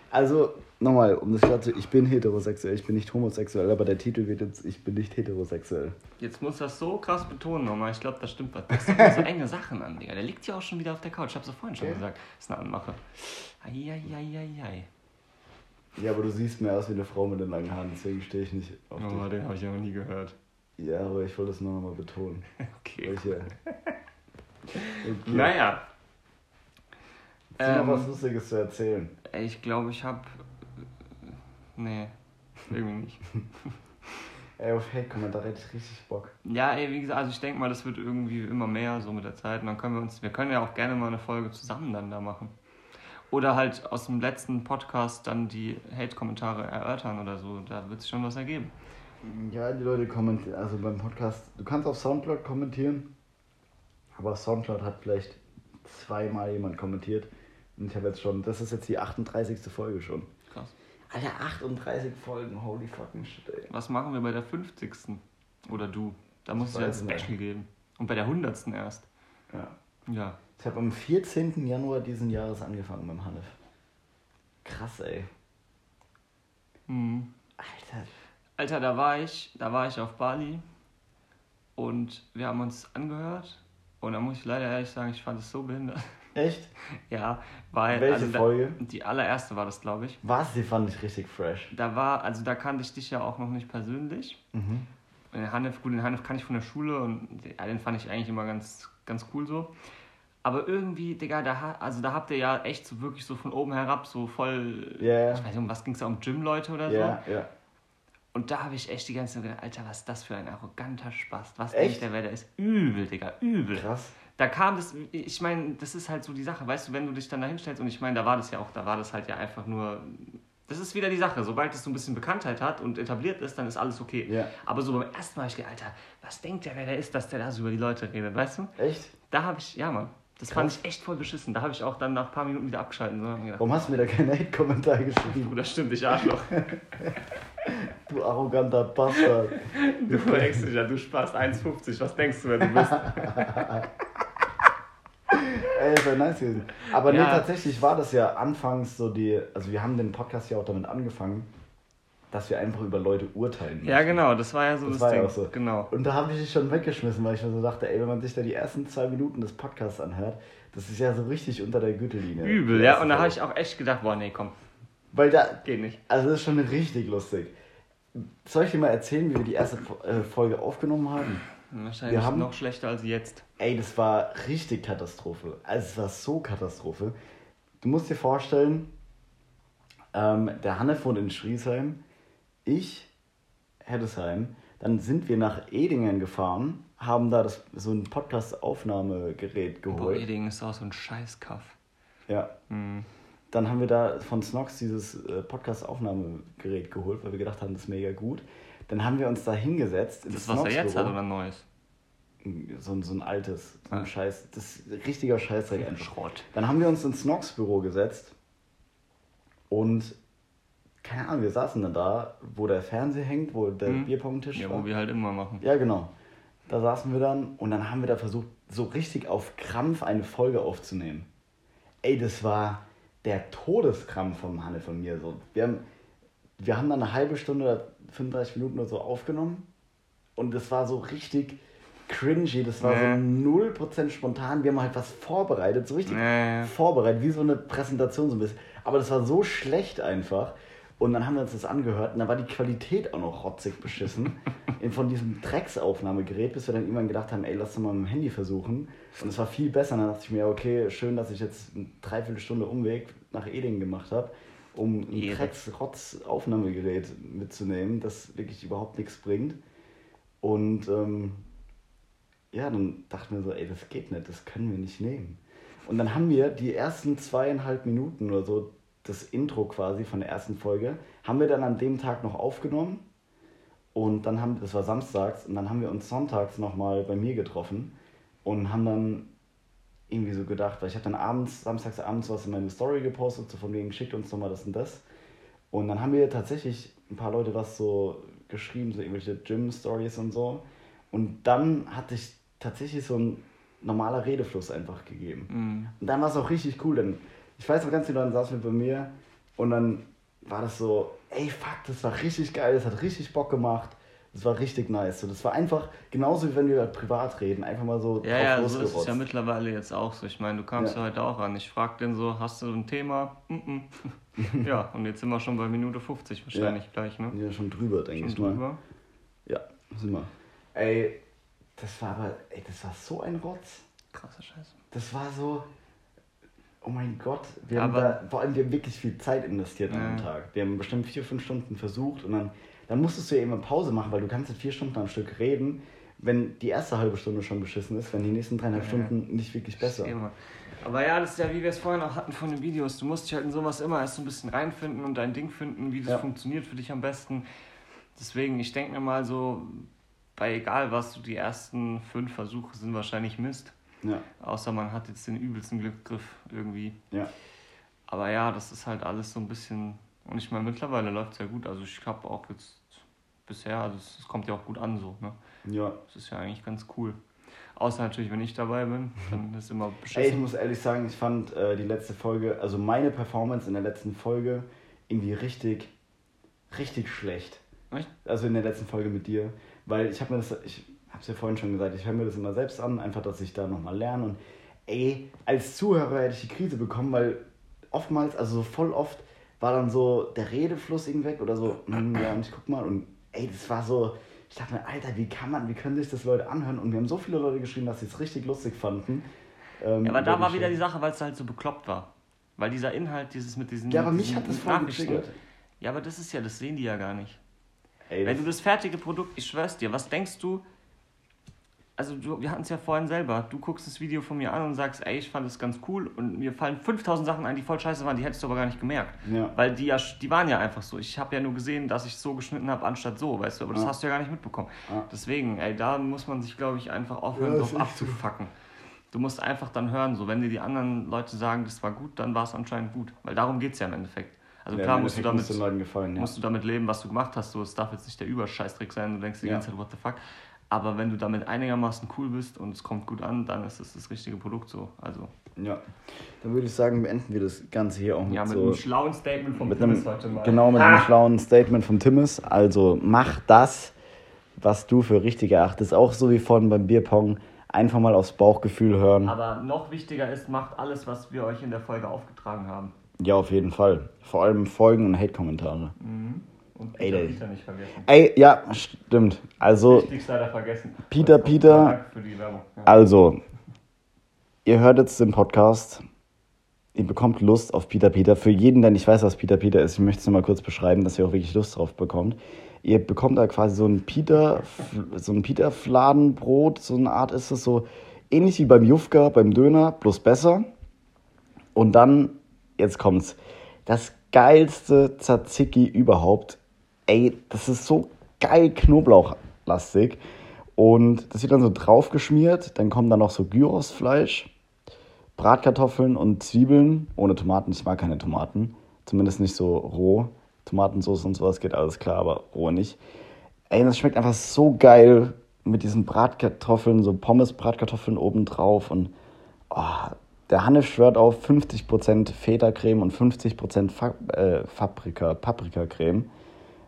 Also, nochmal, um das klar zu ich bin heterosexuell, ich bin nicht homosexuell, aber der Titel wird jetzt, ich bin nicht heterosexuell. Jetzt muss das so krass betonen nochmal. Ich glaube, das stimmt was. Das sind so enge Sachen an, Digga. Der liegt ja auch schon wieder auf der Couch. Ich hab's ja vorhin schon Okay. gesagt. Das ist eine Anmache. Eieieiei. Ja, aber du siehst mehr aus wie eine Frau mit den langen Haaren, deswegen stehe ich nicht auf Oh, den habe ich ja noch nie gehört. dich. Ja, aber ich wollte es nur nochmal betonen. Okay. Welche? Okay. Naja. Ist noch Ähm, was Lustiges zu erzählen? Ich glaube, ich habe. Nee, irgendwie nicht. Ey, auf Hate-Kommentare hätte ich richtig Bock. Ja, ey, wie gesagt, also ich denke mal, das wird irgendwie immer mehr so mit der Zeit. Und dann können wir uns. Wir können ja auch gerne mal eine Folge zusammen dann da machen. Oder halt aus dem letzten Podcast dann die Hate-Kommentare erörtern oder so. Da wird sich schon was ergeben. Ja, die Leute kommentieren, also beim Podcast, du kannst auf Soundcloud kommentieren, aber auf Soundcloud hat vielleicht zweimal jemand kommentiert. Und ich habe jetzt schon, das ist jetzt die 38. Folge schon. Krass. Alter, 38 Folgen, holy fucking shit, ey. Was machen wir bei der 50. Oder du? Da muss es Ich ja ein weiß nicht. Special geben. Und bei der 100. erst. Ja. Ja. Ich habe am 14. Januar diesen Jahres angefangen beim Hanif. Krass, ey. Mhm. Alter. Alter, da war ich, da war ich auf Bali und wir haben uns angehört und da muss ich leider ehrlich sagen, ich fand es so behindert. Echt? Ja, weil Welche also da, Folge? die allererste war das, glaube ich. Was? Die fand ich richtig fresh. Da war, also da kannte ich dich ja auch noch nicht persönlich. Mhm. Den Hanif, gut, den Hanif kann ich von der Schule und ja, den fand ich eigentlich immer ganz, ganz cool so. Aber irgendwie, Digga, da, also da habt ihr ja echt so wirklich so von oben herab so voll, Ja, ja. ich weiß nicht, um was ging es da, um Gym-Leute oder so. Ja, ja. Und da habe ich echt die ganze Zeit gedacht, Alter, was ist das für ein arroganter Spaß. Was Echt? denkt der, wer der ist? Übel, Digga, übel. Krass. Da kam das, ich meine, das ist halt so die Sache, weißt du, wenn du dich dann da hinstellst und ich meine, da war das ja auch, da war das halt ja einfach nur, das ist wieder die Sache, sobald es so ein bisschen Bekanntheit hat und etabliert ist, dann ist alles okay. Ja. Aber so beim ersten Mal ich gedacht, Alter, was denkt der, wer der ist, dass der da so über die Leute redet, weißt du? Echt? Da habe ich, ja Mann, das Krass. fand ich echt voll beschissen. Da habe ich auch dann nach ein paar Minuten wieder abgeschaltet. So, gedacht, Warum hast du mir da keinen Hate-Kommentar geschrieben? Bruder, stimmt, ich Arschloch. Du arroganter Bastard. Du verdeckst dich ja, du sparst 1,50. Was denkst du, wer du bist? Ey, das wäre nice gewesen. Aber nee, Ja. tatsächlich war das ja anfangs so die. Also, wir haben den Podcast ja auch damit angefangen, dass wir einfach über Leute urteilen. Ja, genau, das war ja so Das das, war ja Ding. auch so. Genau. Und da habe ich dich schon weggeschmissen, weil ich mir so dachte, ey, wenn man sich da die ersten zwei Minuten des Podcasts anhört, das ist ja so richtig unter der Gürtellinie. Übel, ja. Und da habe ich auch echt gedacht, boah, nee, komm, Weil da, geht nicht. also das ist schon richtig lustig. Soll ich dir mal erzählen, wie wir die erste äh, Folge aufgenommen haben? Wahrscheinlich Wir haben- noch schlechter als jetzt. Ey, das war richtig Katastrophe. Also es war so Katastrophe. Du musst dir vorstellen, ähm, der Hanne wohnt in Schriesheim, ich Heddesheim. Dann sind wir nach Edingen gefahren, haben da das, so ein Podcast-Aufnahmegerät Boah, geholt. Eding ist auch so ein Scheißkaff. Ja. Hm. Dann haben wir da von Snox dieses äh, Podcast-Aufnahmegerät geholt, weil wir gedacht haben, das ist mega gut. Dann haben wir uns da hingesetzt. Das, was er jetzt hat, oder ein neues? So, ein- so ein altes, so ein Ah. Scheiß, das ist richtiger Scheißdreck einfach. Schrott. Dann haben wir uns ins Snox-Büro gesetzt und keine Ahnung, wir saßen dann da, wo der Fernseher hängt, wo der Mhm. Bierpong-Tisch Ja, war. wo wir halt immer machen. Ja, genau. Da saßen wir dann und dann haben wir da versucht, so richtig auf Krampf eine Folge aufzunehmen. Ey, das war der Todeskrampf vom Hanne von mir. So. Wir, haben, wir haben dann eine halbe Stunde 35 Minuten oder so aufgenommen und das war so richtig cringy, das war Ja. so 0% spontan. Wir haben halt was vorbereitet, so richtig ja. vorbereitet, wie so eine Präsentation so ein bisschen. Aber das war so schlecht einfach. Und dann haben wir uns das angehört und dann war die Qualität auch noch rotzig beschissen von diesem Drecksaufnahmegerät, bis wir dann irgendwann gedacht haben, ey, lass doch mal mit dem Handy versuchen. Und es war viel besser. Dann dachte ich mir, okay, schön, dass ich jetzt eine Dreiviertelstunde Umweg nach Edingen gemacht habe, um ein Ehre. Drecks-Rotz-Aufnahmegerät mitzunehmen, das wirklich überhaupt nichts bringt. Und ähm, ja, dann dachten wir so, ey, das geht nicht, das können wir nicht nehmen. Und dann haben wir die ersten zweieinhalb Minuten oder so, das Intro quasi von der ersten Folge, haben wir dann an dem Tag noch aufgenommen. Und dann haben, das war samstags, und dann haben wir uns sonntags nochmal bei mir getroffen und haben dann irgendwie so gedacht, weil ich habe dann abends, samstags abends was in meine Story gepostet, so von wegen, schickt uns nochmal das und das. Und dann haben wir tatsächlich ein paar Leute was so geschrieben, so irgendwelche Gym-Stories und so. Und dann hatte ich tatsächlich so ein normaler Redefluss einfach gegeben. Mhm. Und dann war es auch richtig cool. Denn ich weiß noch ganz genau, dann saßen wir bei mir und dann war das so, ey fuck, das war richtig geil, das hat richtig Bock gemacht. Das war richtig nice. So, das war einfach genauso wie wenn wir privat reden, einfach mal so Ja, ja, so ist es ja mittlerweile jetzt auch so. Ich meine, du kamst Ja. ja, heute auch an. Ich frag den so, hast du ein Thema? Mm -mm. ja, und jetzt sind wir schon bei Minute 50 wahrscheinlich gleich, ne? Ja, schon drüber, denke ich mal. drüber. Ja, sind wir. Ey, das war aber, ey, das war so ein Rotz. Krasser Scheiß. Das war so, oh mein Gott, wir haben Aber- da, vor allem wir haben wirklich viel Zeit investiert an Ja. dem Tag. Wir haben bestimmt vier, fünf Stunden versucht und dann, dann musstest du ja immer Pause machen, weil du kannst nicht vier Stunden am Stück reden, wenn die erste halbe Stunde schon beschissen ist, wenn die nächsten dreieinhalb Ja. Stunden nicht wirklich besser. Immer. Aber ja, das ist ja wie wir es vorhin auch hatten von den Videos. Du musst dich halt in sowas immer erst so ein bisschen reinfinden und dein Ding finden, wie das Ja. funktioniert für dich am besten. Deswegen, ich denke mir mal so, bei egal was, so die ersten fünf Versuche sind wahrscheinlich Mist. Ja, Außer man hat jetzt den übelsten Glücksgriff irgendwie. ja. Aber ja, das ist halt alles so ein bisschen. Und ich meine, mittlerweile läuft es ja gut. Also ich habe auch jetzt bisher, also es, es kommt ja auch gut an so, ne? Ja. Das ist ja eigentlich ganz cool. Außer natürlich, wenn ich dabei bin, dann ist immer Ey, ich beschissen. muss ehrlich sagen, ich fand äh, die letzte Folge, also meine Performance in der letzten Folge irgendwie richtig, richtig schlecht. Echt? Also in der letzten Folge mit dir. Weil ich habe mir das, ich habe es ja vorhin schon gesagt, ich höre mir das immer selbst an, einfach, dass ich da nochmal lerne. Und ey, als Zuhörer hätte ich die Krise bekommen, weil oftmals, also so voll oft, war dann so der Redefluss irgendwie weg oder so, hm, ja, und ich guck mal und ey, das war so, ich dachte mir, Alter, wie kann man, wie können sich das Leute anhören? Und wir haben so viele Leute geschrieben, dass sie es richtig lustig fanden. Ähm, Ja, aber da war wieder die. Sache, weil es halt so bekloppt war. Weil dieser Inhalt, dieses mit diesen. Ja, aber mich hat das voll getriggert. Ja, aber das ist ja, das sehen die ja gar nicht. Ey, Wenn du das fertige Produkt, ich schwör's dir, was denkst du? Also, du, wir hatten es ja vorhin selber. Du guckst das Video von mir an und sagst, ey, ich fand es ganz cool und mir fallen 5000 Sachen ein, die voll scheiße waren, die hättest du aber gar nicht gemerkt. ja. Weil die ja, die waren ja einfach so. Ich habe ja nur gesehen, dass ich so geschnitten habe, anstatt so, weißt du, aber das Ja. hast du ja gar nicht mitbekommen. Ja. Deswegen, ey, da muss man sich, glaube ich, einfach aufhören, drauf abzufacken. Du musst einfach dann hören, so, wenn dir die anderen Leute sagen, das war gut, dann war es anscheinend gut. Weil darum geht es ja im Endeffekt. Also Ja, klar musst du, damit, gefallen, ja. musst du damit leben, was du gemacht hast. So, es darf jetzt nicht der Überscheißdreck sein, du denkst die Ja. ganze Zeit, what the fuck. Aber wenn du damit einigermaßen cool bist und es kommt gut an, dann ist es das richtige Produkt so. Also, Ja. Dann würde ich sagen, beenden wir das Ganze hier auch mit, ja, mit so. einem schlauen Statement vom Timmis heute mal. genau, mit einem schlauen Statement vom Timmis. Also mach das, was du für richtig erachtest. Auch so wie vorhin beim Bierpong. Einfach mal aufs Bauchgefühl hören. Aber noch wichtiger ist, macht alles, was wir euch in der Folge aufgetragen haben. Ja, auf jeden Fall. Vor allem Folgen und Hate-Kommentare. Und Ey, Peter, der- Peter nicht vergessen. Ey, ja, stimmt. Also, Wichtigste hat er vergessen. Peter, kommt Peter. Ja. also, ihr hört jetzt den Podcast. Ihr bekommt Lust auf Peter Peter. Für jeden, der nicht weiß, was Peter Peter ist, ich möchte es nochmal kurz beschreiben, dass ihr auch wirklich Lust drauf bekommt. Ihr bekommt da quasi so ein Peter, so ein Peter Fladenbrot, so eine Art ist es so ähnlich wie beim Jufka, beim Döner, bloß besser. Und dann, jetzt kommt's, das geilste Tzatziki überhaupt. Ey, das ist so geil knoblauchlastig. Und das wird dann so draufgeschmiert. Dann kommt da noch so Gyrosfleisch, Bratkartoffeln und Zwiebeln. Ohne Tomaten, ich mag keine Tomaten. Zumindest nicht so roh. Tomatensauce und sowas geht alles klar, aber roh nicht. Ey, das schmeckt einfach so geil mit diesen Bratkartoffeln, so Pommes-Bratkartoffeln obendrauf. Und oh, der Hannes schwört auf 50% Feta-Creme und 50% Fa äh, Paprika, Paprikacreme,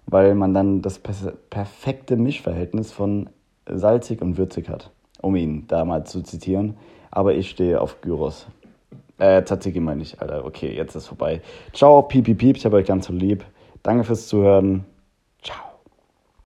weil man dann das perfekte Mischverhältnis von salzig und würzig hat, um ihn da mal zu zitieren. Aber ich stehe auf Gyros. Äh, Tzatziki meine ich, Alter. Okay, jetzt ist vorbei. Ciao, piep, piep, piep. Ich habe euch ganz so lieb. Danke fürs Zuhören.